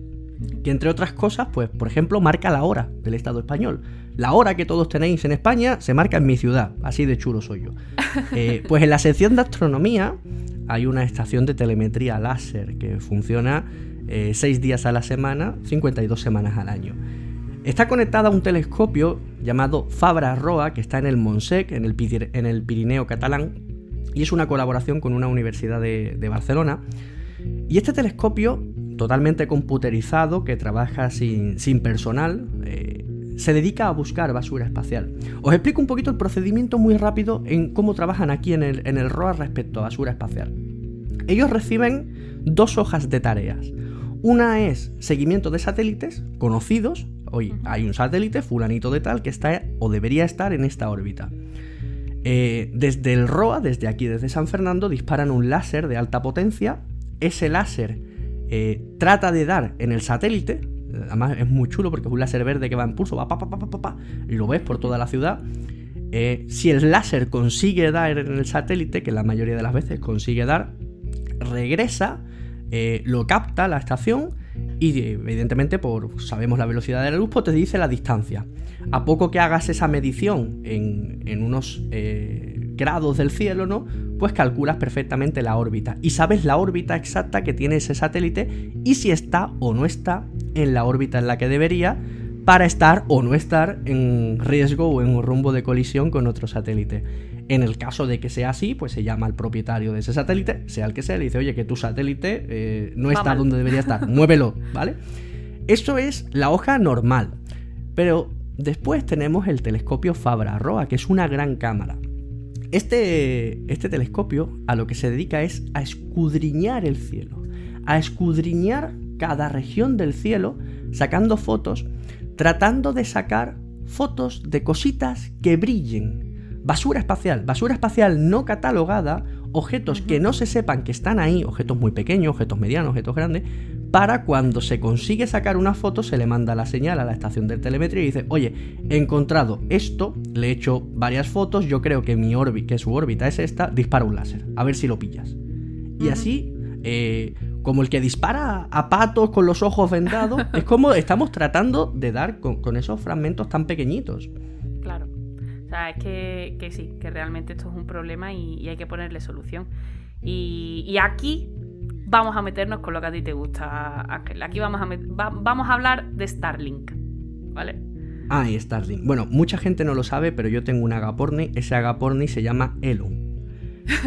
que entre otras cosas, pues por ejemplo, marca la hora del Estado español. La hora que todos tenéis en España se marca en mi ciudad, así de chulo soy yo. (laughs) Eh, pues en la sección de astronomía hay una estación de telemetría láser que funciona 6 eh, días a la semana, 52 semanas al año. Está conectada a un telescopio llamado Fabra Roa, que está en el Monsec, en el, Pirineo catalán, y es una colaboración con una universidad de, Barcelona. Y este telescopio, totalmente computerizado, que trabaja sin, personal, eh, se dedica a buscar basura espacial. Os explico un poquito el procedimiento muy rápido en cómo trabajan aquí en el, en el ROA respecto a basura espacial. Ellos reciben dos hojas de tareas. Una es seguimiento de satélites conocidos. Hoy hay un satélite, fulanito de tal, que está o debería estar en esta órbita. Eh, desde el ROA, desde aquí, desde San Fernando, disparan un láser de alta potencia. Ese láser eh, trata de dar en el satélite. Además es muy chulo porque es un láser verde que va en pulso, va pa, pa, pa, pa, pa lo ves por toda la ciudad. Eh, si el láser consigue dar en el satélite, que la mayoría de las veces consigue dar, regresa, lo capta la estación y evidentemente por sabemos la velocidad de la luz, pues te dice la distancia. A poco que hagas esa medición en, unos eh, grados del cielo, ¿no? Pues calculas perfectamente la órbita y sabes la órbita exacta que tiene ese satélite y si está o no está en la órbita en la que debería para estar o no estar en riesgo o en un rumbo de colisión con otro satélite. En el caso de que sea así, pues se llama al propietario de ese satélite, sea el que sea, le dice, oye, que tu satélite eh, no está donde debería estar, (laughs) muévelo, ¿vale? Eso es la hoja normal. Pero después tenemos el telescopio Fabra-Roa, que es una gran cámara. Este, este telescopio a lo que se dedica es a escudriñar el cielo, a escudriñar cada región del cielo, sacando fotos, tratando de sacar fotos de cositas que brillen, Basura espacial, basura espacial no catalogada, objetos que no se sepan que están ahí, objetos muy pequeños, objetos medianos, objetos grandes, para cuando se consigue sacar una foto se le manda la señal a la estación de telemetría y dice, oye, he encontrado esto, le he hecho varias fotos, yo creo que mi órbita, que su órbita es esta, dispara un láser, a ver si lo pillas. Y así, eh, como el que dispara a patos con los ojos vendados, (laughs) es como estamos tratando de dar con esos fragmentos tan pequeñitos. Claro sea, es que, sí, que realmente esto es un problema y, hay que ponerle solución. Y, aquí vamos a meternos con lo que a ti te gusta, Ángel. Aquí vamos a, vamos a hablar de Starlink, ¿vale? Ah, y Starlink. Bueno, mucha gente no lo sabe, pero yo tengo un agaporni. Ese agaporni se llama Elon.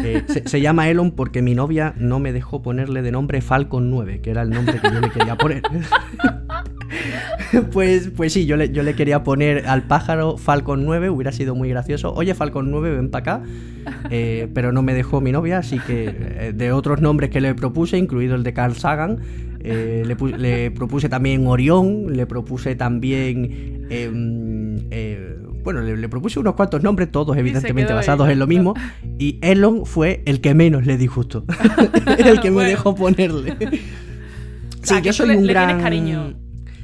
Eh, se, llama Elon porque mi novia no me dejó ponerle de nombre Falcon 9, que era el nombre que yo le quería poner. (laughs) pues, pues sí, yo le, yo le quería poner al pájaro Falcon 9, hubiera sido muy gracioso. Oye, Falcon 9, ven para acá. Eh, pero no me dejó mi novia, así que eh, de otros nombres que le propuse, incluido el de Carl Sagan, le, le, propuse también Orión, le propuse también em, bueno, le, propuse unos cuantos nombres, todos evidentemente basados en lo mismo, y Elon fue el que menos le disgustó. (laughs) (laughs) el que me dejó ponerle. (laughs) sí, yo soy un gran. Cariño.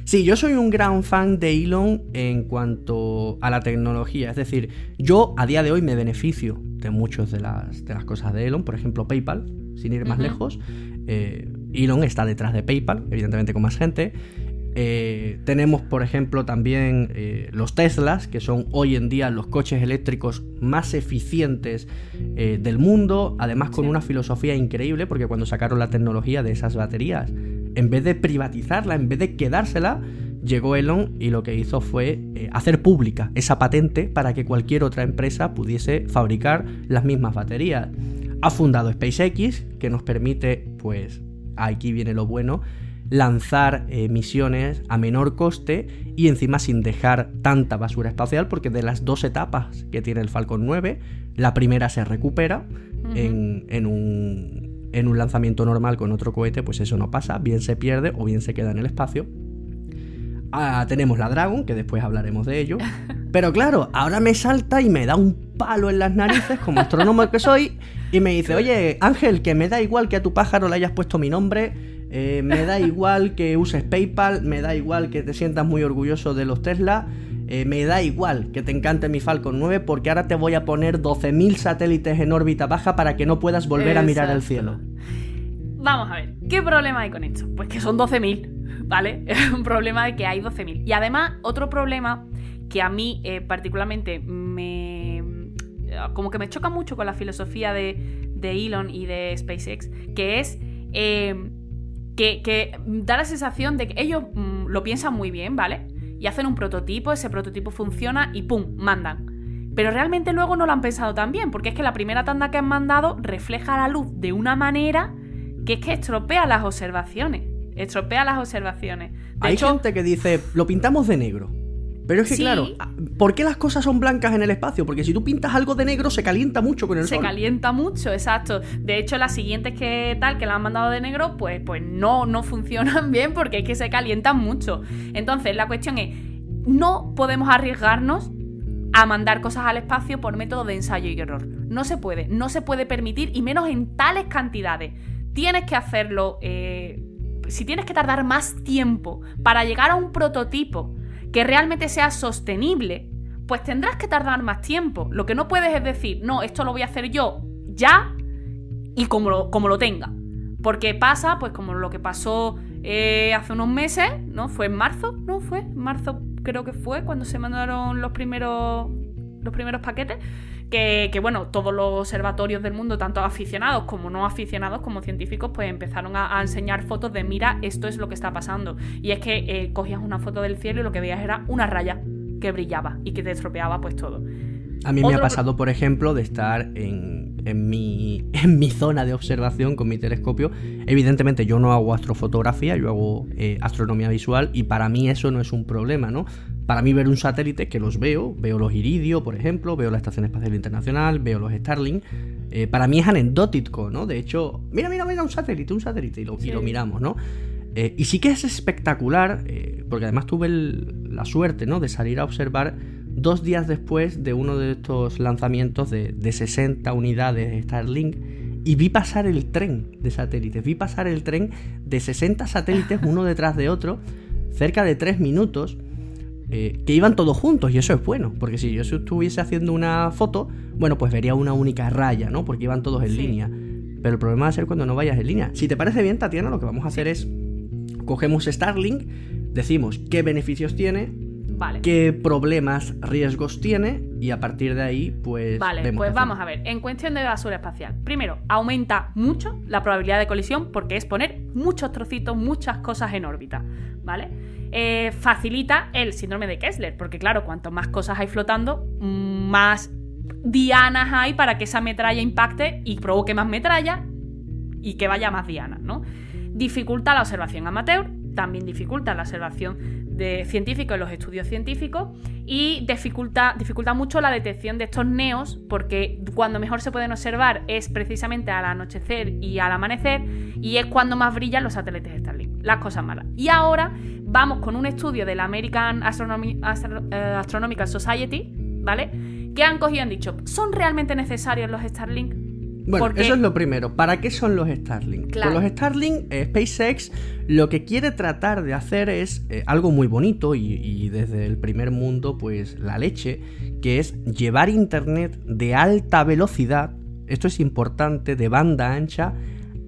Sí, yo soy un gran fan de Elon en cuanto a la tecnología. Es decir, yo a día de hoy me beneficio de muchas de las, de las cosas de Elon. Por ejemplo, PayPal, sin ir más lejos. Eh, Elon está detrás de PayPal, evidentemente con más gente. Eh, tenemos, por ejemplo, también eh, los Teslas, que son hoy en día los coches eléctricos más eficientes eh, del mundo, además con una filosofía increíble, porque cuando sacaron la tecnología de esas baterías, en vez de privatizarla, en vez de quedársela, llegó Elon y lo que hizo fue hacer pública esa patente para que cualquier otra empresa pudiese fabricar las mismas baterías. Ha fundado SpaceX, que nos permite, pues, aquí viene lo bueno, lanzar eh, misiones a menor coste y encima sin dejar tanta basura espacial porque de las dos etapas que tiene el Falcon 9, la primera se recupera en, un, en un lanzamiento normal con otro cohete, pues eso no pasa, bien se pierde o bien se queda en el espacio. Ah, tenemos la Dragon, que después hablaremos de ello. (laughs) Pero claro, ahora me salta y me da un palo en las narices, como astrónomo que soy, y me dice, oye, Ángel, que me da igual que a tu pájaro le hayas puesto mi nombre, eh, me da igual que uses PayPal, me da igual que te sientas muy orgulloso de los Tesla, eh, me da igual que te encante mi Falcon 9 porque ahora te voy a poner 12.000 satélites en órbita baja para que no puedas volver a mirar el cielo. Vamos a ver, ¿qué problema hay con esto? Pues que son 12.000, ¿vale? (laughs) Es un problema de que hay 12.000. Y además, otro problema que a mí eh, particularmente me... como que me choca mucho con la filosofía de, Elon y de SpaceX, que es que, da la sensación de que ellos mm, lo piensan muy bien, ¿vale? Y hacen un prototipo, ese prototipo funciona y ¡pum! mandan. Pero realmente luego no lo han pensado tan bien, porque es que la primera tanda que han mandado refleja la luz de una manera que es que estropea las observaciones. Estropea las observaciones. Hay gente que dice, lo pintamos de negro. Pero es que, Sí. claro, ¿por qué las cosas son blancas en el espacio? Porque si tú pintas algo de negro, se calienta mucho con el Se sol. calienta mucho, exacto. De hecho, las siguientes que tal, que la han mandado de negro, pues, pues no, no funcionan (laughs) bien porque es que se calientan mucho. Entonces, la cuestión es, no podemos arriesgarnos a mandar cosas al espacio por método de ensayo y error. No se puede, no se puede permitir, y menos en tales cantidades. Tienes que hacerlo, eh, si tienes que tardar más tiempo para llegar a un prototipo que realmente sea sostenible, pues tendrás que tardar más tiempo. Lo que no puedes es decir, no, esto lo voy a hacer yo ya y como lo, como lo tenga. Porque pasa, pues como lo que pasó eh, hace unos meses, ¿no? Fue en marzo, ¿no? Fue en marzo creo que fue cuando se mandaron los primeros, los primeros paquetes. Que, que, bueno, todos los observatorios del mundo, tanto aficionados como no aficionados, como científicos, pues empezaron a, a enseñar fotos de mira, esto es lo que está pasando. Y es que eh, cogías una foto del cielo y lo que veías era una raya que brillaba y que te estropeaba pues todo. A mí me Otro- ha pasado, por ejemplo, de estar en, en mi, (laughs) en mi zona de observación con mi telescopio. Evidentemente yo no hago astrofotografía, yo hago eh, astronomía visual y para mí eso no es un problema, ¿no? Para mí ver un satélite, que los veo, veo los Iridio, por ejemplo, veo la Estación Espacial Internacional, veo los Starlink, eh, para mí es anecdótico, ¿no? De hecho, mira, mira, mira, un satélite, un satélite, y lo, y Sí. lo miramos, ¿no? Eh, y sí que es espectacular, eh, porque además tuve el- la suerte, ¿no? De salir a observar dos días después de uno de estos lanzamientos de, de 60 unidades de Starlink y vi pasar el tren de satélites, vi pasar el tren de 60 satélites uno detrás de otro, cerca de 3 minutos, eh, que iban todos juntos y eso es bueno, porque si yo estuviese haciendo una foto, bueno, pues vería una única raya, ¿no? Porque iban todos en Sí. línea. Pero el problema va a ser cuando no vayas en línea. Si te parece bien, Tatiana, lo que vamos a hacer es cogemos Starlink, decimos qué beneficios tiene, Vale. qué problemas, riesgos tiene y a partir de ahí, pues. Vale, vemos pues vamos a ver. En cuestión de basura espacial, primero, aumenta mucho la probabilidad de colisión porque es poner muchos trocitos, muchas cosas en órbita, ¿vale? Eh, facilita el síndrome de Kessler, porque claro, cuanto más cosas hay flotando, más dianas hay para que esa metralla impacte y provoque más metralla y que vaya más dianas, ¿no? Dificulta la observación amateur, también dificulta la observación de científicos en los estudios científicos y dificulta, dificulta mucho la detección de estos neos porque cuando mejor se pueden observar es precisamente al anochecer y al amanecer y es cuando más brillan los satélites Starlink. Las cosas malas. Y ahora vamos con un estudio de la American Astro- eh, Astronomical Society, ¿vale? Que han cogido y han dicho, ¿son realmente necesarios los Starlink? Bueno, Porque- eso es lo primero. ¿Para qué son los Starlink? Claro. Con los Starlink, eh, SpaceX lo que quiere tratar de hacer es eh, algo muy bonito y, y desde el primer mundo, pues la leche, que es llevar Internet de alta velocidad, esto es importante, de banda ancha,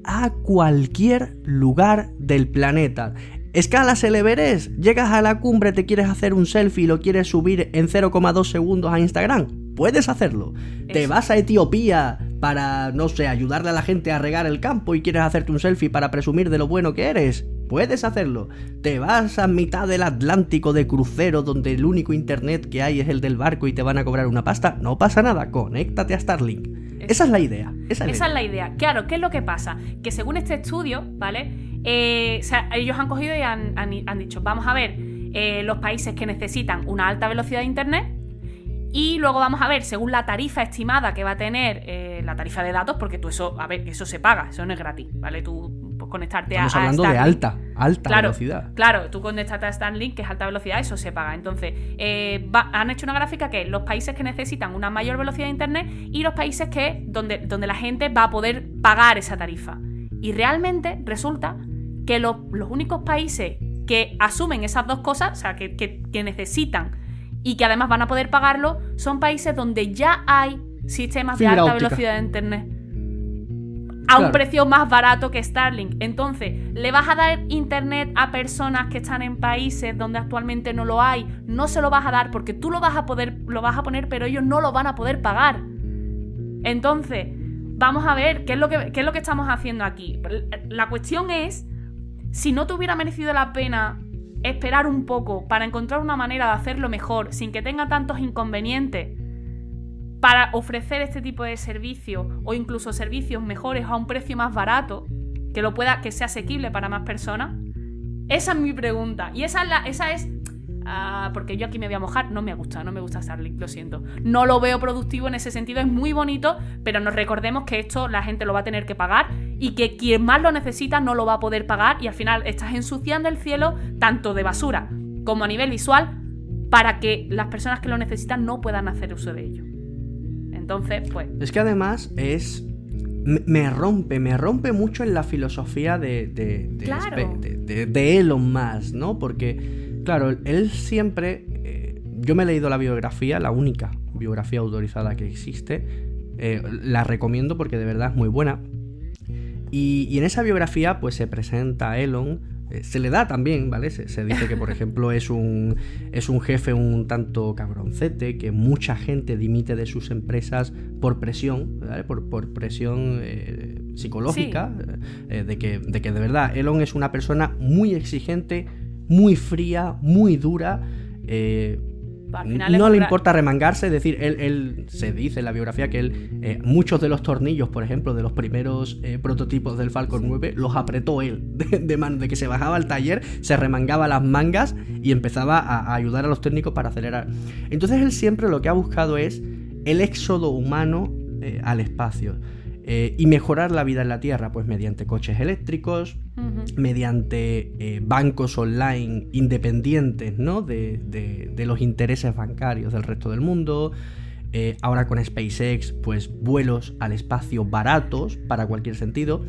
a cualquier lugar del planeta. Escalas el Everest, llegas a la cumbre, te quieres hacer un selfie y lo quieres subir en 0,2 segundos a Instagram. Puedes hacerlo. Te vas a Etiopía para, no sé, ayudarle a la gente a regar el campo y quieres hacerte un selfie para presumir de lo bueno que eres. Puedes hacerlo. Te vas a mitad del Atlántico de crucero donde el único internet que hay es el del barco y te van a cobrar una pasta. No pasa nada, conéctate a Starlink. Esa es la idea. Esa es la Esa es idea. la idea. Claro, ¿qué es lo que pasa? Que según este estudio, ¿vale? Eh, o sea, ellos han cogido y han, han- han dicho, vamos a ver eh, los países que necesitan una alta velocidad de Internet y luego vamos a ver, según la tarifa estimada que va a tener eh, la tarifa de datos, porque tú eso, a ver, eso se paga, eso no es gratis, ¿vale? Tú pues, conectarte a- Estamos a, hablando de alta, alta Claro, velocidad. Claro, tú conectate a Starlink, que es alta velocidad, eso se paga. Entonces, eh, va- han hecho una gráfica que es los países que necesitan una mayor velocidad de internet y los países que donde, donde la gente va a poder pagar esa tarifa. Y realmente resulta que lo- los únicos países que asumen esas dos cosas, o sea, que, que- que necesitan y que además van a poder pagarlo, son países donde ya hay sistemas de alta óptica. velocidad de internet a un precio más barato que Starlink. Entonces, ¿le vas a dar internet a personas que están en países donde actualmente no lo hay? No se lo vas a dar porque tú lo vas a poder, lo vas a poner, pero ellos no lo van a poder pagar. Entonces, vamos a ver qué es lo que, qué es lo que estamos haciendo aquí. La cuestión es, si no te hubiera merecido la pena esperar un poco para encontrar una manera de hacerlo mejor, sin que tenga tantos inconvenientes, para ofrecer este tipo de servicio o incluso servicios mejores a un precio más barato, que lo pueda, que sea asequible para más personas? Esa es mi pregunta. Y esa es la, esa es. ah, porque yo aquí me voy a mojar, no me gusta, no me gusta Starlink, lo siento. No lo veo productivo en ese sentido, es muy bonito, pero nos recordemos que esto la gente lo va a tener que pagar y que quien más lo necesita no lo va a poder pagar y al final estás ensuciando el cielo tanto de basura como a nivel visual para que las personas que lo necesitan no puedan hacer uso de ello. Entonces, pues... Es que además es me rompe, me rompe mucho en la filosofía de, de, de, Elon Musk, ¿no? Porque, claro, él siempre... Eh, yo me he leído la biografía, la única biografía autorizada que existe. Eh, la recomiendo porque de verdad es muy buena. Y, y, en esa biografía pues se presenta Elon eh, se le da también, ¿vale? Se, dice que, por (laughs) ejemplo, es un, es un jefe un tanto cabroncete, que mucha gente dimite de sus empresas por presión, ¿vale? por, por, presión eh, psicológica, eh, de, que, de que de verdad Elon es una persona muy exigente, muy fría, muy dura no le importa remangarse, es decir, él, se dice en la biografía que él, eh, muchos de los tornillos, por ejemplo, de los primeros eh, prototipos del Falcon 9, los apretó él, (laughs) de, mano, de que se bajaba al taller, se remangaba las mangas y empezaba a, ayudar a los técnicos para acelerar. Entonces él siempre lo que ha buscado es el éxodo humano eh, al espacio. Eh, y mejorar la vida en la Tierra, pues mediante coches eléctricos, mediante eh, bancos online independientes ¿no? de, los intereses bancarios del resto del mundo. Eh, ahora con SpaceX, pues vuelos al espacio baratos para cualquier sentido.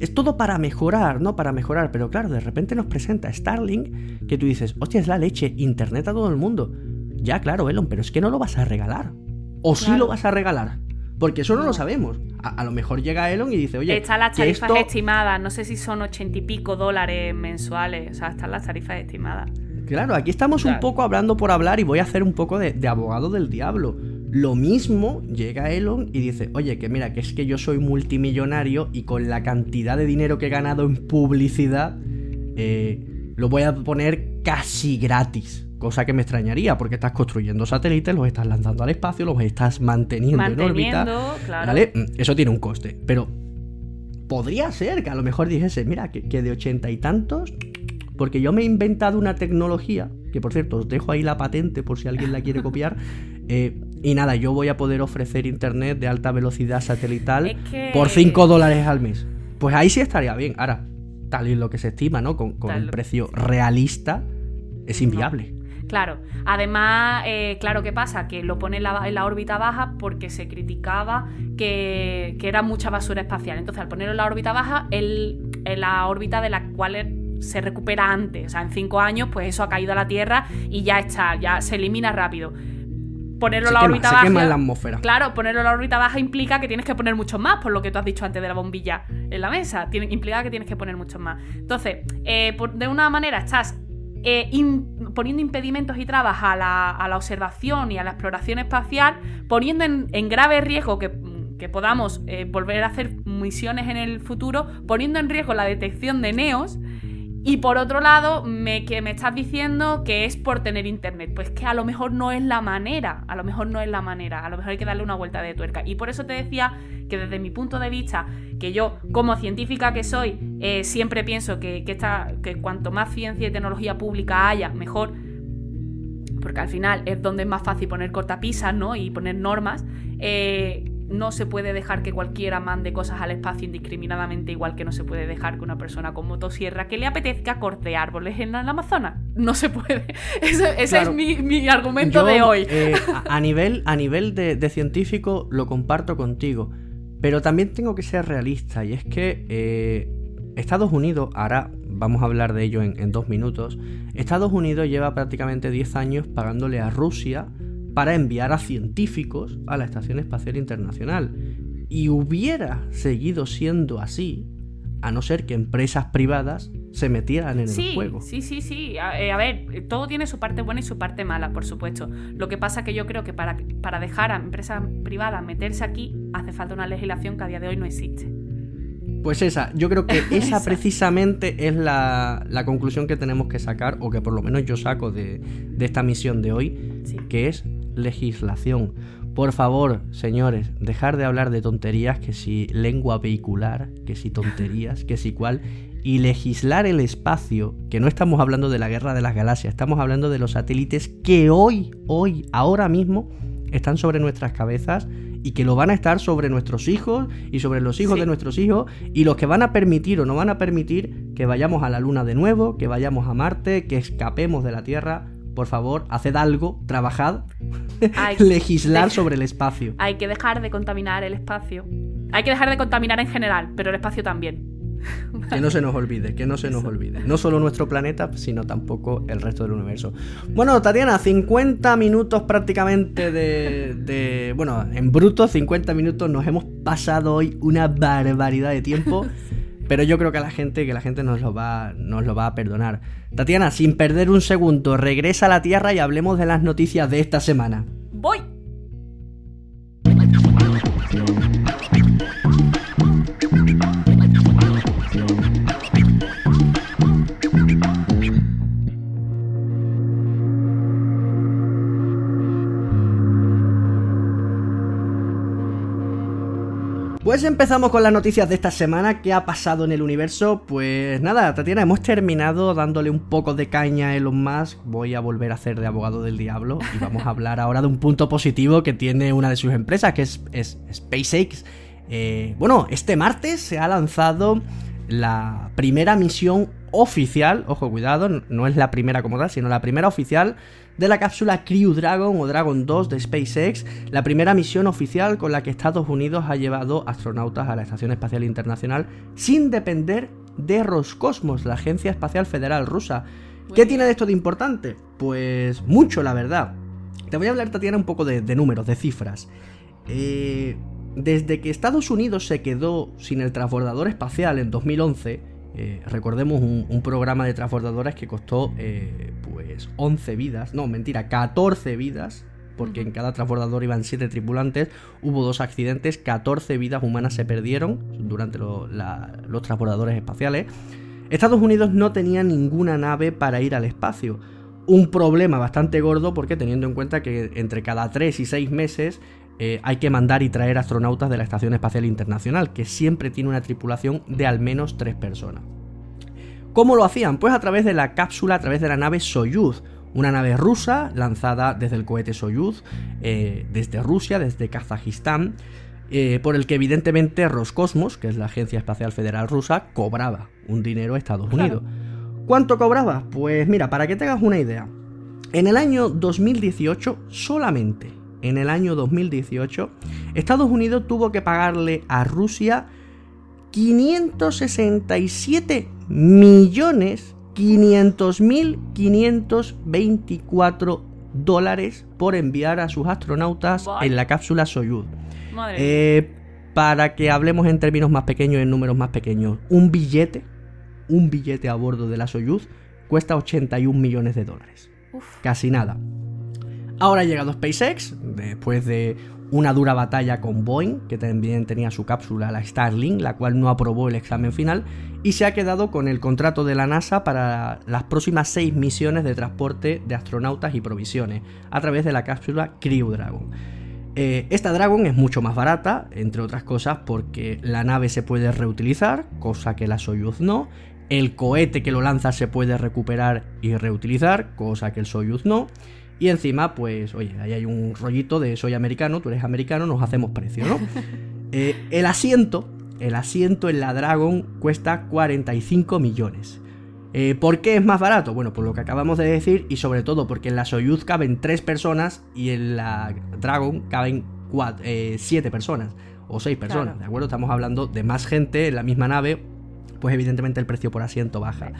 Es todo para mejorar, ¿no? Para mejorar. Pero claro, de repente nos presenta Starlink que tú dices, hostia, es la leche, internet a todo el mundo. Ya, claro, Elon, pero es que no lo vas a regalar. ¿O sí lo vas a regalar? Porque eso no, lo sabemos. A, lo mejor llega Elon y dice, oye. Están las tarifas estimadas, no sé si son ochenta y pico dólares mensuales. O sea, están las tarifas estimadas. Claro, aquí estamos un poco hablando por hablar y voy a hacer un poco de, abogado del diablo. Lo mismo llega Elon y dice, oye, que mira, que es que yo soy multimillonario y con la cantidad de dinero que he ganado en publicidad, eh, lo voy a poner casi gratis. Cosa que me extrañaría porque estás construyendo satélites, los estás lanzando al espacio, los estás manteniendo, en órbita. ¿vale? Mm, eso tiene un coste. Pero podría ser que a lo mejor dijese, mira, que, de ochenta y tantos, porque yo me he inventado una tecnología, que por cierto, os dejo ahí la patente por si alguien la quiere (laughs) copiar. Eh, y nada, yo voy a poder ofrecer internet de alta velocidad satelital por 5 dólares al mes. Pues ahí sí estaría bien. Ahora, tal y lo que se estima, ¿no? Con, con un precio realista, es inviable. Claro, además, eh, claro, ¿qué pasa? Que lo pone en la, órbita baja porque se criticaba que, era mucha basura espacial. Entonces, al ponerlo en la órbita baja, en la órbita de la cual se recupera antes. O sea, en cinco años, pues eso ha caído a la Tierra y ya está, ya se elimina rápido. Ponerlo en la órbita baja. la atmósfera. Claro, ponerlo en la órbita baja implica que tienes que poner muchos más, por lo que tú has dicho antes de la bombilla en la mesa. implica que tienes que poner muchos más. Entonces, eh, de una manera estás eh, poniendo impedimentos y trabas a la, observación y a la exploración espacial, poniendo en, grave riesgo que, podamos eh, volver a hacer misiones en el futuro, poniendo en riesgo la detección de neos y por otro lado, me, que me estás diciendo que es por tener internet. Pues que a lo mejor no es la manera. A lo mejor no es la manera. A lo mejor hay que darle una vuelta de tuerca. Y por eso te decía que desde mi punto de vista, que yo como científica que soy, eh, siempre pienso que, que, que cuanto más ciencia y tecnología pública haya, mejor. Porque al final es donde es más fácil poner cortapisas, ¿no? Y poner normas. Eh, no se puede dejar que cualquiera mande cosas al espacio indiscriminadamente, igual que no se puede dejar que una persona con motosierra que le apetezca corte árboles en el Amazonas. No se puede. (laughs) Ese, es mi, argumento de hoy. Eh, a, nivel, a nivel de, científico lo comparto contigo, pero también tengo que ser realista y es que eh, Estados Unidos, ahora vamos a hablar de ello en, en dos minutos, Estados Unidos lleva prácticamente 10 años pagándole a Rusia para enviar a científicos a la Estación Espacial Internacional. Y hubiera seguido siendo así, a no ser que empresas privadas se metieran en el juego. Sí, sí, sí. A, eh, a, ver, todo tiene su parte buena y su parte mala, por supuesto. Lo que pasa que yo creo que para, para dejar a empresas privadas meterse aquí hace falta una legislación que a día de hoy no existe. Pues esa, yo creo que (laughs) esa precisamente es la, conclusión que tenemos que sacar, o que por lo menos yo saco de, de esta misión de hoy, que es legislación. Por favor, señores, dejar de hablar de tonterías, que si lengua vehicular, que si tonterías, que si cual, y legislar el espacio, que no estamos hablando de la guerra de las galaxias, estamos hablando de los satélites que hoy, hoy, ahora mismo, están sobre nuestras cabezas y que lo van a estar sobre nuestros hijos y sobre los hijos de nuestros hijos y los que van a permitir o no van a permitir que vayamos a la Luna de nuevo, que vayamos a Marte, que escapemos de la Tierra. Por favor, haced algo, trabajad, (laughs) legislar sobre el espacio. Hay que dejar de contaminar el espacio. Hay que dejar de contaminar en general, pero el espacio también. (laughs) Que no se nos olvide, que no se nos olvide. No solo nuestro planeta, sino tampoco el resto del universo. Bueno, Tatiana, 50 minutos prácticamente de, Bueno, en bruto, 50 minutos. Nos hemos pasado hoy una barbaridad de tiempo. (laughs) Pero yo creo que la gente, que la gente nos lo va, nos lo va a perdonar. Tatiana, sin perder un segundo, regresa a la Tierra y hablemos de las noticias de esta semana. Voy. Pues empezamos con las noticias de esta semana. ¿Qué ha pasado en el universo? Pues nada, Tatiana, hemos terminado dándole un poco de caña a Elon Musk. Voy a volver a hacer de abogado del diablo y vamos a hablar ahora de un punto positivo que tiene una de sus empresas, que es, SpaceX. Eh, bueno, este martes se ha lanzado la primera misión oficial, ojo, cuidado, no es la primera como tal, sino la primera oficial de la cápsula Crew Dragon o Dragon 2 de SpaceX, la primera misión oficial con la que Estados Unidos ha llevado astronautas a la Estación Espacial Internacional sin depender de Roscosmos, la Agencia Espacial Federal rusa. ¿Qué tiene de esto de importante? Pues mucho, la verdad. Te voy a hablar, Tatiana, un poco de, números, de cifras. Eh, desde que Estados Unidos se quedó sin el transbordador espacial en 2011, eh, recordemos un, programa de transbordadoras que costó eh, pues 11 vidas, no, mentira, 14 vidas, porque en cada transbordador iban 7 tripulantes, hubo dos accidentes, 14 vidas humanas se perdieron durante los transbordadores espaciales. Estados Unidos no tenía ninguna nave para ir al espacio. Un problema bastante gordo porque teniendo en cuenta que entre cada 3 y 6 meses eh, hay que mandar y traer astronautas de la Estación Espacial Internacional, que siempre tiene una tripulación de al menos tres personas. ¿Cómo lo hacían? Pues a través de la cápsula, a través de la nave Soyuz, una nave rusa lanzada desde el cohete Soyuz, eh, desde Rusia, desde Kazajistán, eh, por el que evidentemente Roscosmos, que es la Agencia Espacial Federal Rusa, cobraba un dinero a Estados Unidos. ¿Cuánto cobraba? Pues mira, para que te hagas una idea, en el año 2018 solamente en el año 2018, Estados Unidos tuvo que pagarle a Rusia 567 millones 500 mil 524 dólares por enviar a sus astronautas en la cápsula Soyuz. Eh, para que hablemos en términos más pequeños en números más pequeños, un billete, un billete a bordo de la Soyuz cuesta 81 millones de dólares. Casi nada. Ahora ha llegado SpaceX, después de una dura batalla con Boeing, que también tenía su cápsula, la Starlink, la cual no aprobó el examen final, y se ha quedado con el contrato de la NASA para las próximas seis misiones de transporte de astronautas y provisiones, a través de la cápsula Crew Dragon. Eh, esta Dragon es mucho más barata, entre otras cosas porque la nave se puede reutilizar, cosa que la Soyuz no, el cohete que lo lanza se puede recuperar y reutilizar, cosa que el Soyuz no, y encima, pues, oye, ahí hay un rollito de soy americano, tú eres americano, nos hacemos precio, ¿no? (laughs) Eh, el asiento, el asiento en la Dragon cuesta 45 millones. Eh, ¿Por qué es más barato? Bueno, por lo que acabamos de decir y sobre todo porque en la Soyuz caben 3 personas y en la Dragon caben 7 eh, personas o 6 personas, ¿de acuerdo? Estamos hablando de más gente en la misma nave, pues evidentemente el precio por asiento baja.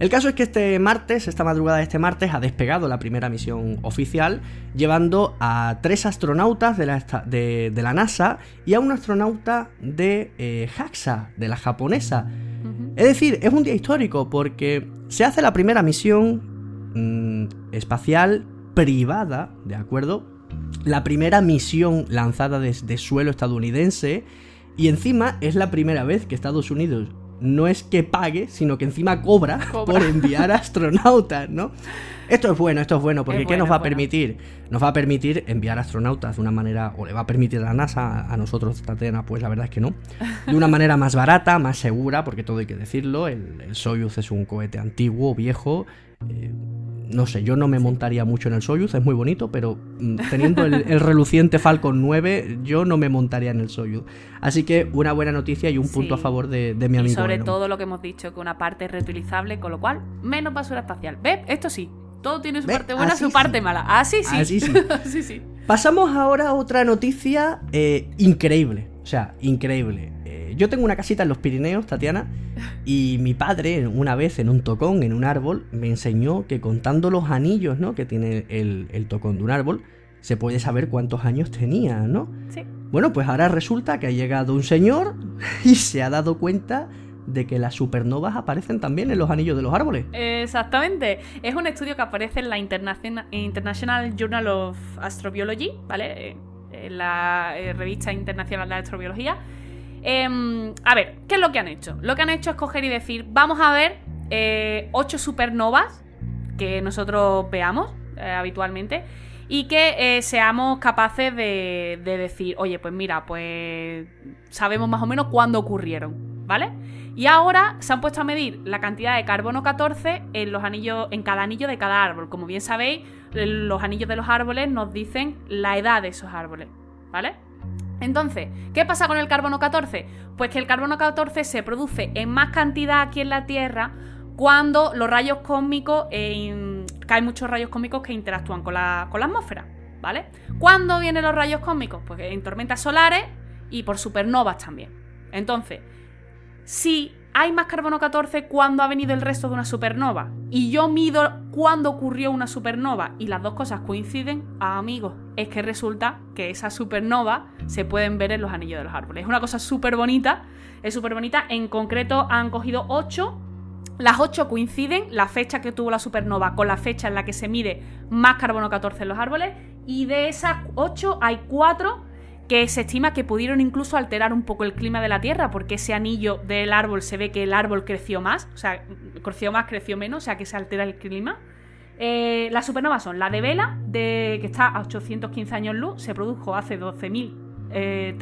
El caso es que este martes, esta madrugada de este martes, ha despegado la primera misión oficial, llevando a tres astronautas de la, de, la NASA y a un astronauta de eh, JAXA, de la japonesa. Es decir, es un día histórico porque se hace la primera misión mm, espacial privada, ¿de acuerdo? La primera misión lanzada desde suelo estadounidense y encima es la primera vez que Estados Unidos no es que pague, sino que encima cobra, (laughs) por enviar astronautas, ¿no? Esto es bueno, esto es bueno, porque ¿qué nos va a permitir? Nos va a permitir enviar astronautas de una manera, o le va a permitir a la NASA, a nosotros, Tatiana, pues la verdad es que no, de una manera más barata, más segura, porque todo hay que decirlo, el, Soyuz es un cohete antiguo, viejo, eh, no sé, yo no me montaría mucho en el Soyuz, es muy bonito, pero mm, teniendo el, reluciente Falcon 9, yo no me montaría en el Soyuz. Así que una buena noticia y un punto a favor de, mi amigo. Y sobre todo lo que hemos dicho, que una parte es reutilizable, con lo cual, menos basura espacial. ¿Ves? Esto sí, todo tiene su parte buena, su parte mala. Así sí. Así sí. (laughs) sí. Pasamos ahora a otra noticia eh, increíble. O sea, increíble. Eh, yo tengo una casita en los Pirineos, Tatiana, y mi padre, una vez en un tocón, en un árbol, me enseñó que contando los anillos, ¿no? Que tiene el, el tocón de un árbol, se puede saber cuántos años tenía, ¿no? Sí. Bueno, pues ahora resulta que ha llegado un señor (laughs) y se ha dado cuenta de que las supernovas aparecen también en los anillos de los árboles. Exactamente. Es un estudio que aparece en la International Journal of Astrobiology, ¿vale? En la eh, revista internacional de astrobiología. Em, a ver, ¿qué es lo que han hecho? Lo que han hecho es coger y decir, vamos a ver eh, ocho supernovas que nosotros veamos eh, habitualmente y que seamos capaces de, de, decir, oye, pues mira, pues sabemos más o menos cuándo ocurrieron, ¿vale? Y ahora se han puesto a medir la cantidad de carbono 14 en, los anillos, en cada anillo de cada árbol. Como bien sabéis, los anillos de los árboles nos dicen la edad de esos árboles, ¿vale? Entonces, ¿qué pasa con el carbono 14? Pues que el carbono 14 se produce en más cantidad aquí en la Tierra cuando los rayos cósmicos, eh, caen muchos rayos cósmicos que interactúan con la, con la atmósfera, ¿vale? ¿Cuándo vienen los rayos cósmicos? Pues en tormentas solares y por supernovas también. Entonces, si hay más carbono 14 cuando ha venido el resto de una supernova. Y yo mido cuándo ocurrió una supernova. Y las dos cosas coinciden, ah, amigos, es que resulta que esas supernovas se pueden ver en los anillos de los árboles. Es una cosa súper bonita, es súper bonita. En concreto han cogido 8 las 8 coinciden, la fecha que tuvo la supernova con la fecha en la que se mide más carbono 14 en los árboles, y de esas 8 hay 4 que se estima que pudieron incluso alterar un poco el clima de la Tierra, porque ese anillo del árbol se ve que el árbol creció más, o sea, creció más, creció menos, o sea que se altera el clima. Eh, las supernovas son la de Vela, de, que está a 815 años luz, se produjo hace 12.300 eh,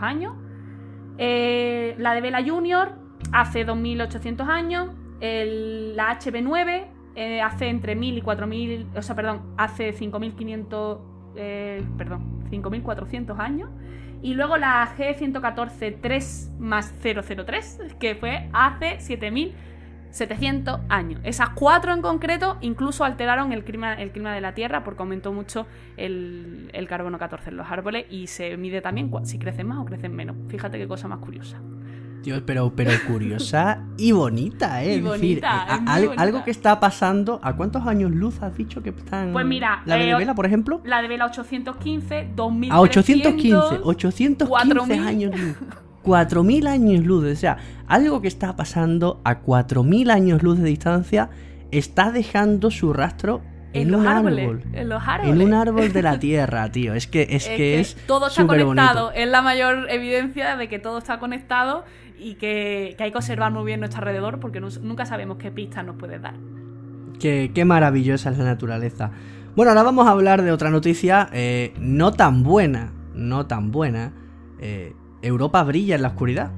años. Eh, la de Vela Junior hace 2.800 años. la HB9 hace entre 1.000 y 4.000, o sea, perdón, hace 5.500, perdón, 5.400 años. Y luego la G114 3 más 003, que fue hace 7.700 años. Esas cuatro en concreto incluso alteraron el clima, el clima de la Tierra porque aumentó mucho el, el carbono 14 en los árboles y se mide también si crecen más o crecen menos. Fíjate qué cosa más curiosa pero, pero curiosa y bonita, ¿eh? bonita, algo que está pasando. ¿A cuántos años luz has dicho que están? Pues mira, la de eh, Vela, por ejemplo. La de Vela 815, 2000. A 815, 815 años luz. 4.000 años luz, o sea, algo que está pasando a 4.000 años luz de distancia está dejando su rastro en, un árbol. En los árboles. En un árbol de la (laughs) tierra, tío. Es que es, que, es todo está conectado. Es la mayor evidencia de que todo está conectado y que, hay que observar muy bien nuestro alrededor porque nunca sabemos qué pistas nos puede dar. Qué, qué, maravillosa es la naturaleza. Bueno, ahora vamos a hablar de otra noticia eh, no tan buena, no tan buena. Eh, Europa brilla en la oscuridad.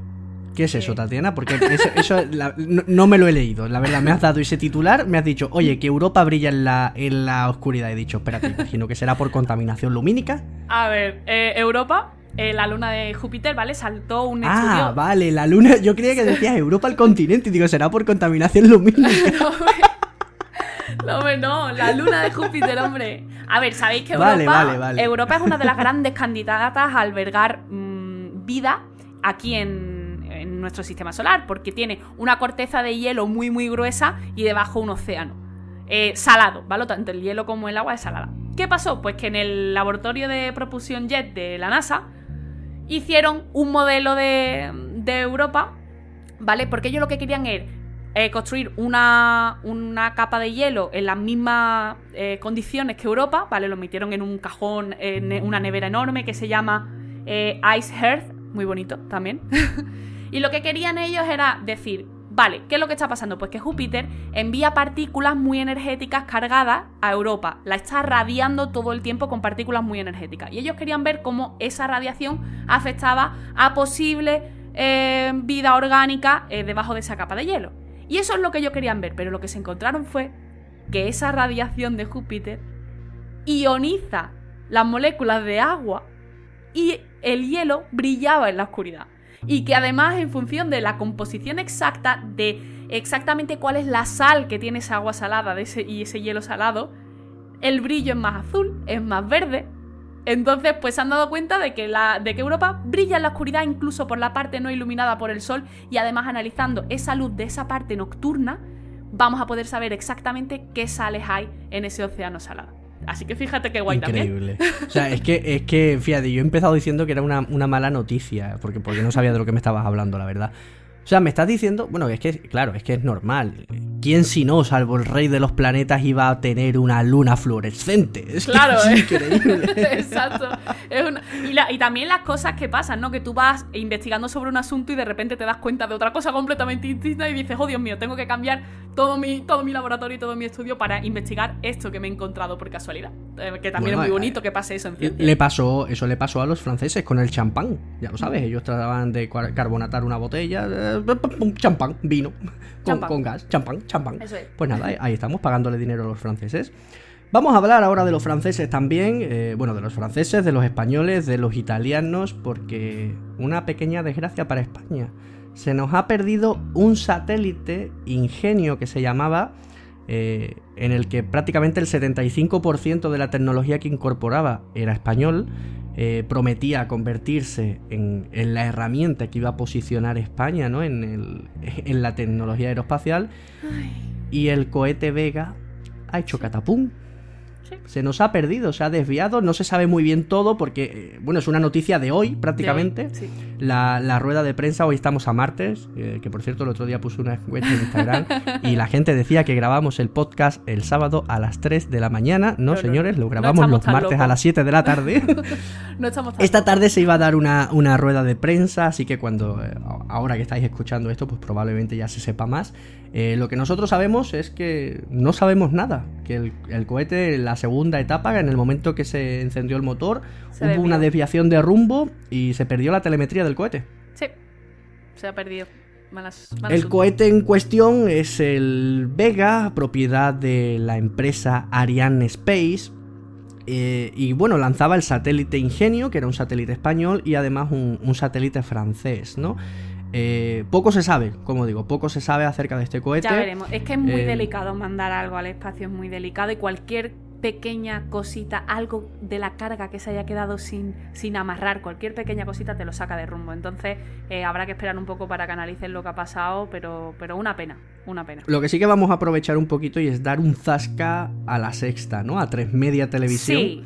¿Qué es eso, Tatiana? Porque eso, (laughs) no, me lo he leído, la verdad. Me has dado ese titular, me has dicho, oye, que Europa brilla en la, en la oscuridad. He dicho, espérate, imagino que será por contaminación lumínica. A ver, eh, Europa, eh, la luna de Júpiter, ¿vale? Saltó un ah, estudio. Ah, vale, la luna. Yo creía que (laughs) decías Europa el continente. Y digo, será por contaminación lumínica. (laughs) no, hombre, no, la luna de Júpiter, hombre. A ver, sabéis que Europa, Europa es una de las (laughs) grandes candidatas a albergar mm, vida aquí en en nuestro sistema solar, porque tiene una corteza de hielo muy muy gruesa y debajo un océano. Eh, salado, ¿vale? Tanto el hielo como el agua es salada. ¿Qué pasó? Pues que en el laboratorio de propulsión jet de la NASA hicieron un modelo de, Europa, ¿vale? Porque ellos lo que querían era eh, construir una, una, capa de hielo en las mismas eh, condiciones que Europa, ¿vale? Lo metieron en un cajón, en una nevera enorme que se llama Ice Earth, muy bonito también. (laughs) Y lo que querían ellos era decir, vale, ¿qué es lo que está pasando? Pues que Júpiter envía partículas muy energéticas cargadas a Europa, la está radiando todo el tiempo con partículas muy energéticas. Y ellos querían ver cómo esa radiación afectaba a posible eh, vida orgánica eh, debajo de esa capa de hielo. Y eso es lo que ellos querían ver, pero lo que se encontraron fue que esa radiación de Júpiter ioniza las moléculas de agua y el hielo brillaba en la oscuridad. Y que además en función de la composición exacta de exactamente cuál es la sal que tiene esa agua salada y ese hielo salado, el brillo es más azul, es más verde. Entonces, pues se han dado cuenta de que, de que Europa brilla en la oscuridad incluso por la parte no iluminada por el sol y además analizando esa luz de esa parte nocturna, vamos a poder saber exactamente qué sales hay en ese océano salado. Así que fíjate qué guay Increíble. O sea, es que, es que, fíjate, yo he empezado diciendo que era una, una mala noticia, porque, porque no sabía de lo que me estabas hablando, la verdad. O sea, me estás diciendo, bueno, es que, claro, es que es normal. ¿Quién si no, salvo el rey de los planetas, iba a tener una luna fluorescente? Es claro, es ¿eh? increíble. (laughs) Exacto. y, también las cosas que pasan, ¿no? Que tú vas investigando sobre un asunto y de repente te das cuenta de otra cosa completamente distinta y dices, oh Dios mío, tengo que cambiar todo mi, todo mi laboratorio y todo mi estudio para investigar esto que me he encontrado por casualidad. Eh, que también es muy bonito que pase eso en ciencia. Le pasó, eso le pasó a los franceses con el champán. Ya lo sabes, ellos trataban de carbonatar una botella. Champán, vino, con, gas, champán, champán. Pues nada, ahí estamos pagándole dinero a los franceses. Vamos a hablar ahora de los franceses también, eh, bueno, de los franceses, de los españoles, de los italianos, porque una pequeña desgracia para España. Se nos ha perdido un satélite ingenio que se llamaba, eh, en el que prácticamente el 75% de la tecnología que incorporaba era español, eh, prometía convertirse en, la herramienta que iba a posicionar España ¿no? en, (laughs) en la tecnología aeroespacial. Y el cohete Vega ha hecho catapum se nos ha perdido, se ha desviado, no se sabe muy bien todo porque, eh, bueno, es una noticia de hoy prácticamente. La, rueda de prensa, hoy estamos a martes, eh, que por cierto el otro día puse una encuesta en Instagram y la gente decía que grabamos el podcast el sábado a las 3 de la mañana. No, señores, lo grabamos los martes a las 7 de la tarde. (laughs) no estamos Esta tarde se iba a dar una, una rueda de prensa, así que cuando, eh, ahora que estáis escuchando esto, pues probablemente ya se sepa más. lo que nosotros sabemos es que no sabemos nada, que el, el cohete, la segunda etapa, en el momento que se encendió el motor, hubo una desviación de rumbo y se perdió la telemetría del cohete. Sí, se ha perdido. el cohete en cuestión es el Vega, propiedad de la empresa Ariane Space. Eh, y bueno, lanzaba el satélite Ingenio, que era un satélite español, y además un, un satélite francés, ¿no? Eh, poco se sabe, como digo, poco se sabe acerca de este cohete. Ya veremos, es que es muy eh, delicado mandar algo al espacio, es muy delicado y cualquier pequeña cosita, algo de la carga que se haya quedado sin, sin amarrar, cualquier pequeña cosita te lo saca de rumbo. Entonces eh, habrá que esperar un poco para que analicen lo que ha pasado, pero, pero una pena, una pena. Lo que sí que vamos a aprovechar un poquito y es dar un zasca a la sexta, ¿no? A tres media televisión. Sí.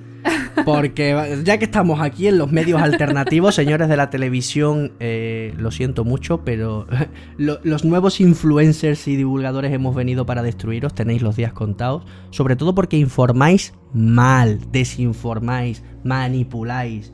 Porque ya que estamos aquí en los medios alternativos, señores de la televisión, eh, lo siento mucho, pero (laughs) los nuevos influencers y divulgadores hemos venido para destruiros, tenéis los días contados, sobre todo porque informáis mal, desinformáis, manipuláis.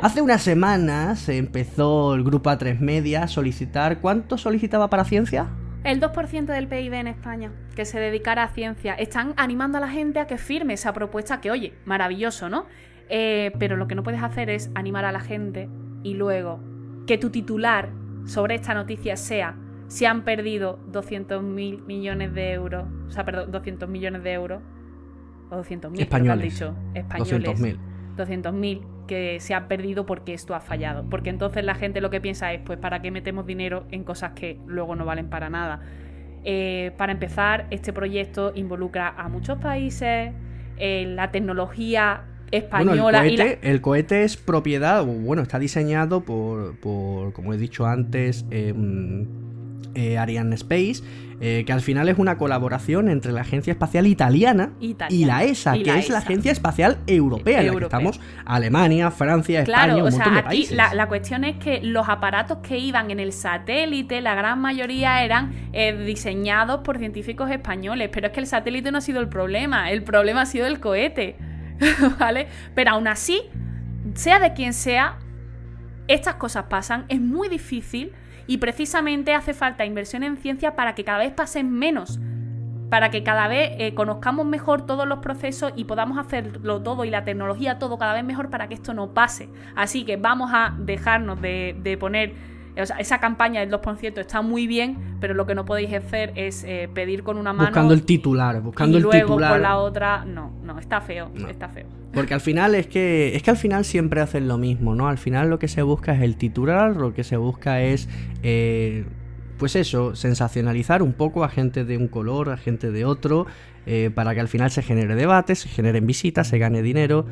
Hace unas semanas empezó el grupo A3 Media a solicitar, ¿cuánto solicitaba para ciencia? El 2% del PIB en España que se dedicara a ciencia. Están animando a la gente a que firme esa propuesta que, oye, maravilloso, ¿no? Eh, pero lo que no puedes hacer es animar a la gente y luego que tu titular sobre esta noticia sea se han perdido 200 mil millones de euros, o sea, perdón, 200 millones de euros, o 200 mil, españoles, dicho, españoles, 200 mil que se ha perdido porque esto ha fallado. Porque entonces la gente lo que piensa es, pues, ¿para qué metemos dinero en cosas que luego no valen para nada? Eh, para empezar, este proyecto involucra a muchos países, eh, la tecnología española. el, cohete, el, cohete, es propiedad, bueno, está diseñado por, por como he dicho antes, em, eh, Ariane Space eh, que al final es una colaboración entre la Agencia Espacial Italiana, y la ESA, que es la Agencia Espacial Europea, en la que estamos Alemania, Francia, España, un montón de países. La, la, cuestión es que los aparatos que iban en el satélite, la gran mayoría eran eh, diseñados por científicos españoles, pero es que el satélite no ha sido el problema, el problema ha sido el cohete, (laughs) ¿vale? Pero aún así, sea de quien sea, estas cosas pasan, es muy difícil Y precisamente hace falta inversión en ciencia para que cada vez pasen menos para que cada vez eh, conozcamos mejor todos los procesos y podamos hacerlo todo y la tecnología todo cada vez mejor para que esto no pase. Así que vamos a dejarnos de, poner o sea, esa campaña del 2% está muy bien, pero lo que no podéis hacer es eh, pedir con una mano. Buscando el titular, buscando y el luego titular. con la otra, no, no, está feo, está feo. Porque al final es que. Es que al final siempre hacen lo mismo, ¿no? Al final lo que se busca es el titular, lo que se busca es. Eh, pues eso, sensacionalizar un poco a gente de un color, a gente de otro, eh, para que al final se genere debate, se generen visitas, se gane dinero.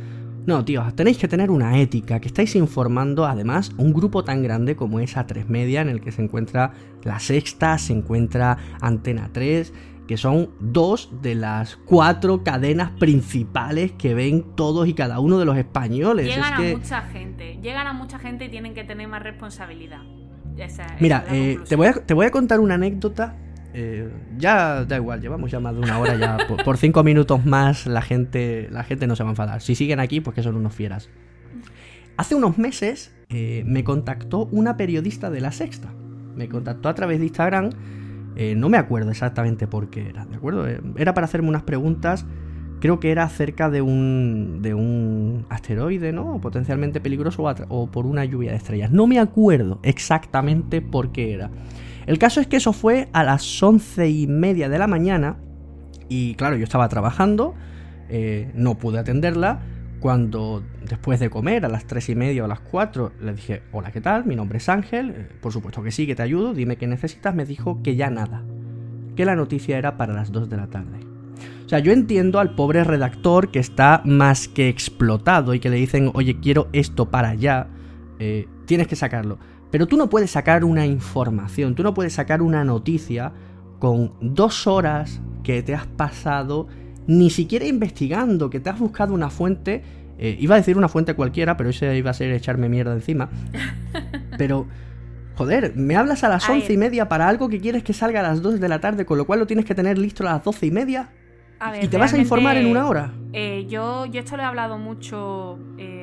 No, tío, tenéis que tener una ética, que estáis informando además un grupo tan grande como es A3 Media, en el que se encuentra La Sexta, se encuentra Antena 3, que son dos de las cuatro cadenas principales que ven todos y cada uno de los españoles. Llegan a mucha gente, llegan a mucha gente y tienen que tener más responsabilidad. Mira, eh, te, voy a, te voy a contar una anécdota. Eh, ya da igual, llevamos ya más de una hora ya. (laughs) por, cinco minutos más la gente, la gente no se va a enfadar. Si siguen aquí, pues que son unos fieras. Hace unos meses eh, me contactó una periodista de La Sexta. Me contactó a través de Instagram. No me acuerdo exactamente por qué era, ¿de acuerdo? era para hacerme unas preguntas creo que era cerca de un, de un asteroide, ¿no? Potencialmente peligroso o, por una lluvia de estrellas. No me acuerdo exactamente por qué era. El caso es que eso fue a las once y media de la mañana y claro, yo estaba trabajando, eh, no pude atenderla. Cuando después de comer a las tres y media o a las 4 le dije, hola, ¿qué tal? Mi nombre es Ángel, eh, por supuesto que sí, que te ayudo, dime qué necesitas, me dijo que ya nada, que la noticia era para las 2 de la tarde. O sea, yo entiendo al pobre redactor que está más que explotado y que le dicen, oye, quiero esto para allá, eh, tienes que sacarlo. Pero tú no puedes sacar una información, tú no puedes sacar una noticia con dos horas que te has pasado ni siquiera investigando, que te has buscado una fuente. Eh, iba a decir una fuente cualquiera, pero ese iba a ser echarme mierda encima. (laughs) Pero, joder, me hablas a las once y media para algo que quieres que salga a las dos de la tarde, con lo cual lo tienes que tener listo a las doce y media. ¿Y te vas a informar en una hora? Eh, yo, yo esto lo he hablado mucho em,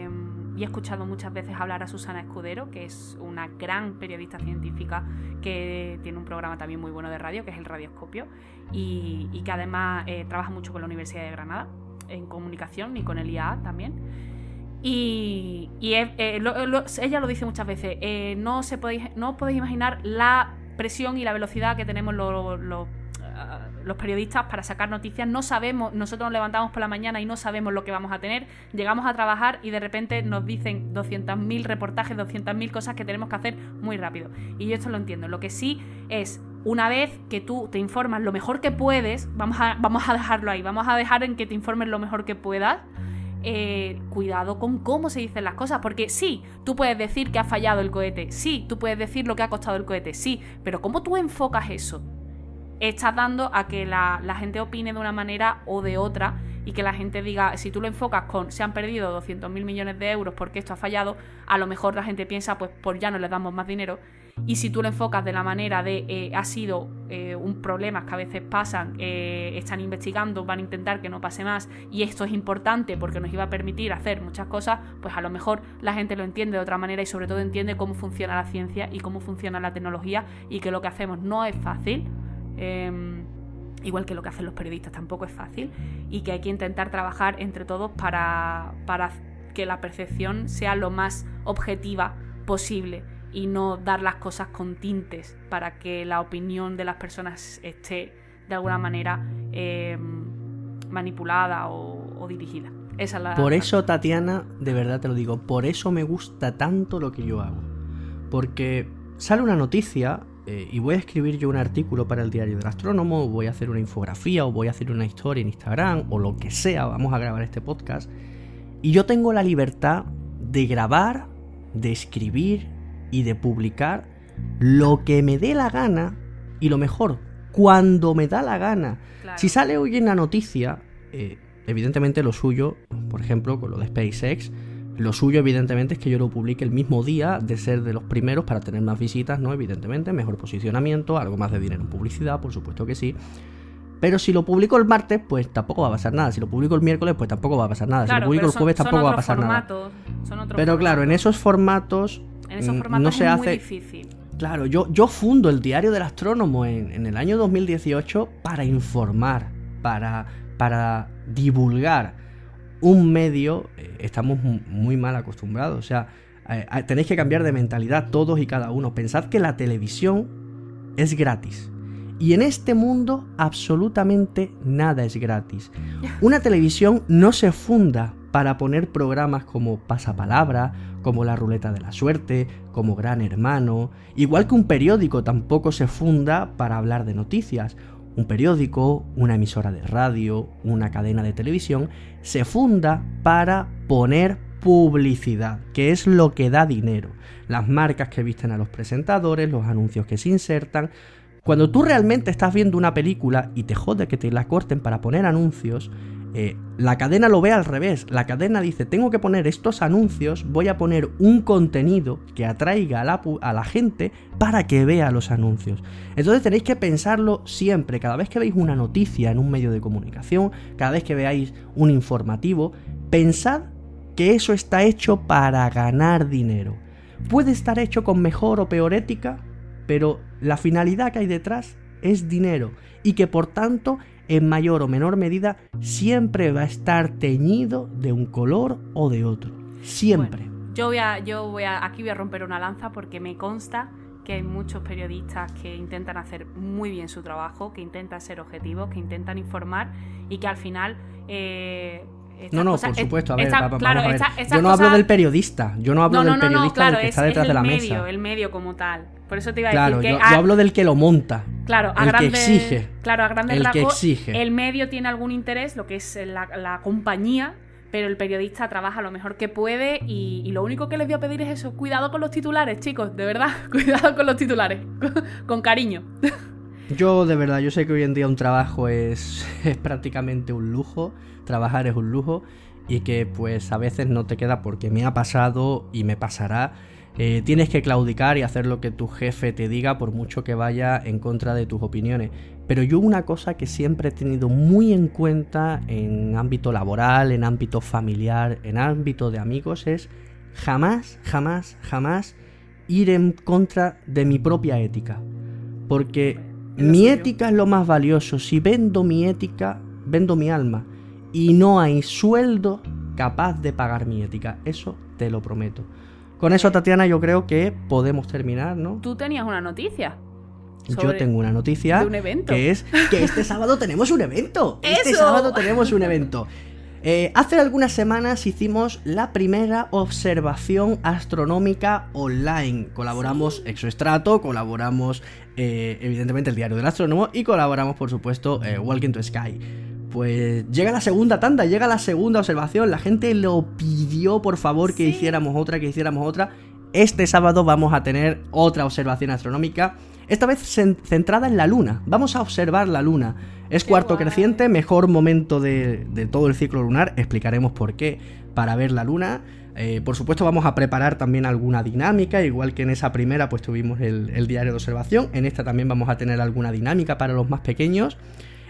y he escuchado muchas veces hablar a Susana Escudero, que es una gran periodista científica que tiene un programa también muy bueno de radio, que es el Radioscopio, y, que además eh, trabaja mucho con la Universidad de Granada en comunicación y con el IAA también. Y, eh, ella lo dice muchas veces, no, se podéis, no podéis imaginar la presión y la velocidad que tenemos los periodistas para sacar noticias no sabemos, nosotros nos levantamos por la mañana y no sabemos lo que vamos a tener, llegamos a trabajar y de repente nos dicen 200.000 reportajes, 200.000 cosas que tenemos que hacer muy rápido. Y yo esto lo entiendo. Lo que sí es, una vez que tú te informas lo mejor que puedes, vamos a, vamos a dejarlo ahí, vamos a dejar en que te informes lo mejor que puedas. Eh, cuidado con cómo se dicen las cosas, porque sí, tú puedes decir que ha fallado el cohete, sí, tú puedes decir lo que ha costado el cohete, sí, pero ¿cómo tú enfocas eso? Estás dando a que la, gente opine de una manera o de otra y que la gente diga, si tú lo enfocas con se han perdido 200 mil millones de euros porque esto ha fallado, a lo mejor la gente piensa, pues, por ya no les damos más dinero. Y si tú lo enfocas de la manera de eh, ha sido eh, un problema que a veces pasan, eh, están investigando, van a intentar que no pase más y esto es importante porque nos iba a permitir hacer muchas cosas, pues a lo mejor la gente lo entiende de otra manera y sobre todo entiende cómo funciona la ciencia y cómo funciona la tecnología y que lo que hacemos no es fácil Em, igual que lo que hacen los periodistas tampoco es fácil, y que hay que intentar trabajar entre todos para, para que la percepción sea lo más objetiva posible y no dar las cosas con tintes para que la opinión de las personas esté de alguna manera em, manipulada o, dirigida. por eso, Tatiana, de verdad te lo digo, por eso me gusta tanto lo que yo hago. Porque sale una noticia eh, y voy a escribir yo un artículo para el diario del astrónomo, o voy a hacer una infografía, o voy a hacer una historia en Instagram, o lo que sea, vamos a grabar este podcast. Y yo tengo la libertad de grabar, de escribir y de publicar lo que me dé la gana, y lo mejor, cuando me da la gana. Si sale hoy en la noticia, eh, evidentemente lo suyo, por ejemplo, con lo de SpaceX, lo suyo, evidentemente, es que yo lo publique el mismo día de ser de los primeros para tener más visitas, ¿no? Evidentemente, mejor posicionamiento, algo más de dinero en publicidad, por supuesto que sí. Pero si lo publico el martes, pues tampoco va a pasar nada. Si lo publico el miércoles, pues tampoco va a pasar nada. si lo publico el jueves, tampoco va a pasar nada. pero claro, en esos formatos, en esos mm, formatos no se es hace. Muy difícil. Claro, yo, yo fundo el Diario del Astrónomo en, en el año 2018 para informar, para, para divulgar un medio. eh, estamos mu- muy mal acostumbrados. O sea, eh, eh, tenéis que cambiar de mentalidad todos y cada uno. Pensad que la televisión es gratis. Y en este mundo absolutamente nada es gratis. Una televisión no se funda para poner programas como Pasapalabra, como La Ruleta de la Suerte, como Gran Hermano, igual que un periódico tampoco se funda para hablar de noticias. Un periódico, una emisora de radio, una cadena de televisión, se funda para poner publicidad, que es lo que da dinero. Las marcas que visten a los presentadores, los anuncios que se insertan, cuando tú realmente estás viendo una película y te jode que te la corten para poner anuncios, eh, la cadena lo ve al revés. La cadena dice, tengo que poner estos anuncios, voy a poner un contenido que atraiga a la, a la gente para que vea los anuncios. Entonces tenéis que pensarlo siempre, cada vez que veis una noticia en un medio de comunicación, cada vez que veáis un informativo, pensad que eso está hecho para ganar dinero. Puede estar hecho con mejor o peor ética, pero la finalidad que hay detrás es dinero y que por tanto en mayor o menor medida siempre va a estar teñido de un color o de otro. Siempre. Bueno, yo voy a, yo voy a, aquí voy a romper una lanza porque me consta que hay muchos periodistas que intentan hacer muy bien su trabajo, que intentan ser objetivos, que intentan informar y que al final eh, No, no, cosas- por es- supuesto. A ver, esta- va- va- claro, vamos a ver. esta- estas Yo no hablo del periodista. Yo no hablo no, no, del no, periodista claro, del que es, está detrás es de la el mesa. medio, el medio como tal. Por eso te iba a Claro, decir yo, que yo a- hablo del que lo monta. Claro, a el que exige. Claro, a grandes El que exige. el medio tiene algún interés, lo que es la, la compañía, pero el periodista trabaja lo mejor que puede y, y lo único que les voy a pedir es eso, cuidado con los titulares, chicos, de verdad, (laughs) cuidado con los titulares, con, (laughs) con cariño. (laughs) Yo de verdad, yo sé que hoy en día un trabajo es, es prácticamente un lujo, trabajar es un lujo y que pues a veces no te queda porque me ha pasado y me pasará. Eh, tienes que claudicar y hacer lo que tu jefe te diga por mucho que vaya en contra de tus opiniones. Pero yo una cosa que siempre he tenido muy en cuenta en ámbito laboral, en ámbito familiar, en ámbito de amigos es jamás, jamás, jamás ir en contra de mi propia ética. Porque mi ética es lo más valioso. Si vendo mi ética, vendo mi alma. Y no hay sueldo capaz de pagar mi ética. Eso te lo prometo. Con eso, Tatiana, yo creo que podemos terminar, ¿no? Tú tenías una noticia. Yo tengo una noticia de un evento. que es que este (laughs) sábado tenemos un evento. Este ¡Eso! sábado tenemos un evento. Eh, hace algunas semanas hicimos la primera observación astronómica online. Colaboramos Exoestrato, colaboramos eh, evidentemente el Diario del Astrónomo y colaboramos por supuesto eh, Walking to Sky. Pues llega la segunda tanda, llega la segunda observación. La gente lo pidió por favor que Sí. hiciéramos otra, que hiciéramos otra. Este sábado vamos a tener otra observación astronómica. Esta vez cen- centrada en la luna. Vamos a observar la luna. Es Qué cuarto guay. creciente, mejor momento de, de todo el ciclo lunar. Explicaremos por qué. Para ver la luna. Eh, por supuesto, vamos a preparar también alguna dinámica. Igual que en esa primera, pues tuvimos el, el diario de observación. En esta también vamos a tener alguna dinámica para los más pequeños.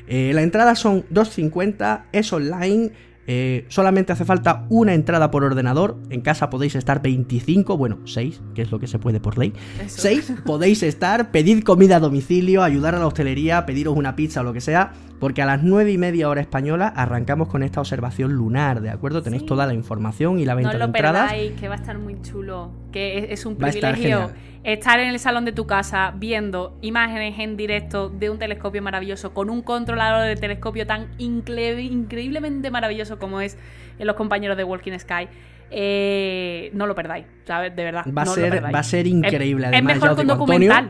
Eh, la entrada son 2.50, es online. eh, solamente hace falta una entrada por ordenador. En casa podéis estar 25, bueno, 6, que es lo que se puede por ley. Eso. 6, podéis estar, pedid comida a domicilio, ayudar a la hostelería, pediros una pizza o lo que sea, porque a las 9 y media hora española arrancamos con esta observación lunar, ¿de acuerdo? Tenéis Sí. toda la información y la No venta de lo entradas. perdáis, que va a estar muy chulo. Que es, es un privilegio. Estar en el salón de tu casa viendo imágenes en directo de un telescopio maravilloso con un controlador de telescopio tan incre- increíblemente maravilloso como es en los compañeros de Walking Sky. Eh, no lo perdáis, ¿sabes? De verdad. Va a, no ser, va a ser increíble. Es- Además, es mejor que un Antonio, documental.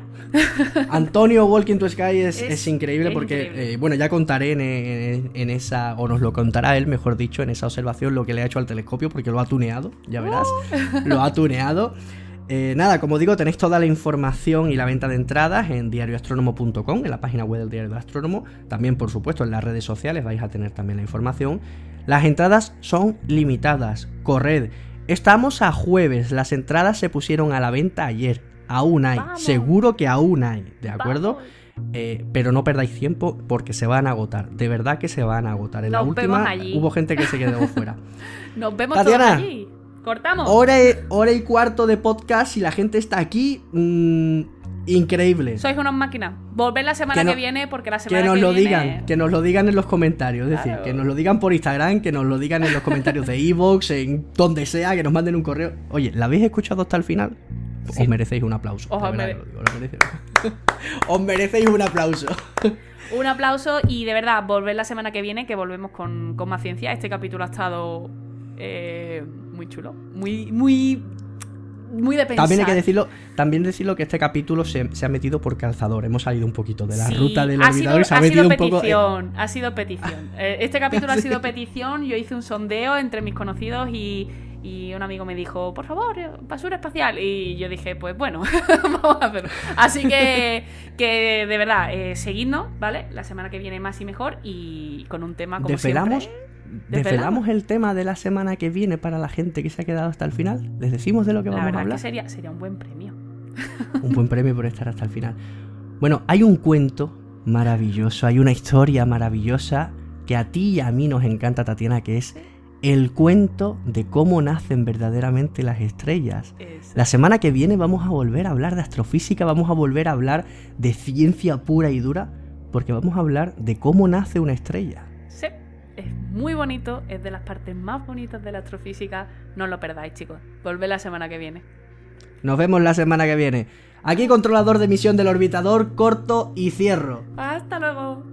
Antonio Walking to Sky es, Es- es increíble porque, increíble. eh, bueno, ya contaré en, en- en esa, o nos lo contará él, mejor dicho, en esa observación lo que le ha hecho al telescopio porque lo ha tuneado, ya verás, Uh. lo ha tuneado. Eh, nada, como digo, tenéis toda la información y la venta de entradas en diarioastrónomo.com, en la página web del Diario de Astrónomo. También, por supuesto, en las redes sociales vais a tener también la información. Las entradas son limitadas. Corred. Estamos a jueves. Las entradas se pusieron a la venta ayer. Aún hay. Vamos. Seguro que aún hay. ¿De acuerdo? Eh, pero no perdáis tiempo porque se van a agotar. De verdad que se van a agotar. En la vemos última allí. hubo gente que se quedó fuera. (laughs) Nos vemos Tatiana. todos allí. Cortamos. Hora y, hora y cuarto de podcast. Si la gente está aquí, mm, increíble. Sois unas máquinas. Volver la semana Que que, viene porque la semana Que que, nos lo viene... digan, que nos lo digan en los comentarios, es decir, que nos lo digan por Instagram, que nos lo digan en los comentarios de Evox, en donde sea, que nos manden un correo. Oye, ¿la habéis escuchado hasta el final? Sí. Os merecéis un aplauso. Os de verdad mere- que lo digo, lo merecéis. (laughs) Os merecéis un aplauso. Un aplauso y de verdad, volver la semana que viene, que volvemos con, con más ciencia. Este capítulo ha estado eh, muy chulo, muy, muy, muy de pensar. También hay que decirlo, también decirlo que este capítulo se, se ha metido por calzador. Hemos salido un poquito de la Sí, ruta del olvidador y se ha ha metido sido un poco. petición, ha sido petición. (laughs) Eh, Este capítulo ha sido petición. Yo hice un sondeo entre mis conocidos y, y un amigo me dijo, por favor, eh, basura espacial. Y yo dije, pues bueno, (laughs) vamos a hacerlo. Así que, que de verdad, eh, seguidnos, ¿vale? La semana que viene más y mejor y con un tema como Desvelamos, siempre. desvelamos el tema de la semana que viene para la gente que se ha quedado hasta el final. Les decimos de lo que La vamos a hablar. que sería, sería un buen premio. (laughs) Un buen premio por estar hasta el final. Bueno, hay un cuento maravilloso, hay una historia maravillosa que a ti y a mí nos encanta, Tatiana, que es el cuento de cómo nacen verdaderamente las estrellas. Eso. La semana que viene vamos a volver a hablar de astrofísica, vamos a volver a hablar de ciencia pura y dura, porque vamos a hablar de cómo nace una estrella. Sí, es muy bonito, es de las partes más bonitas de la astrofísica. No os lo perdáis, chicos. Volved la semana que viene. Nos vemos la semana que viene. Aquí controlador de misión del orbitador, corto y cierro. Hasta luego.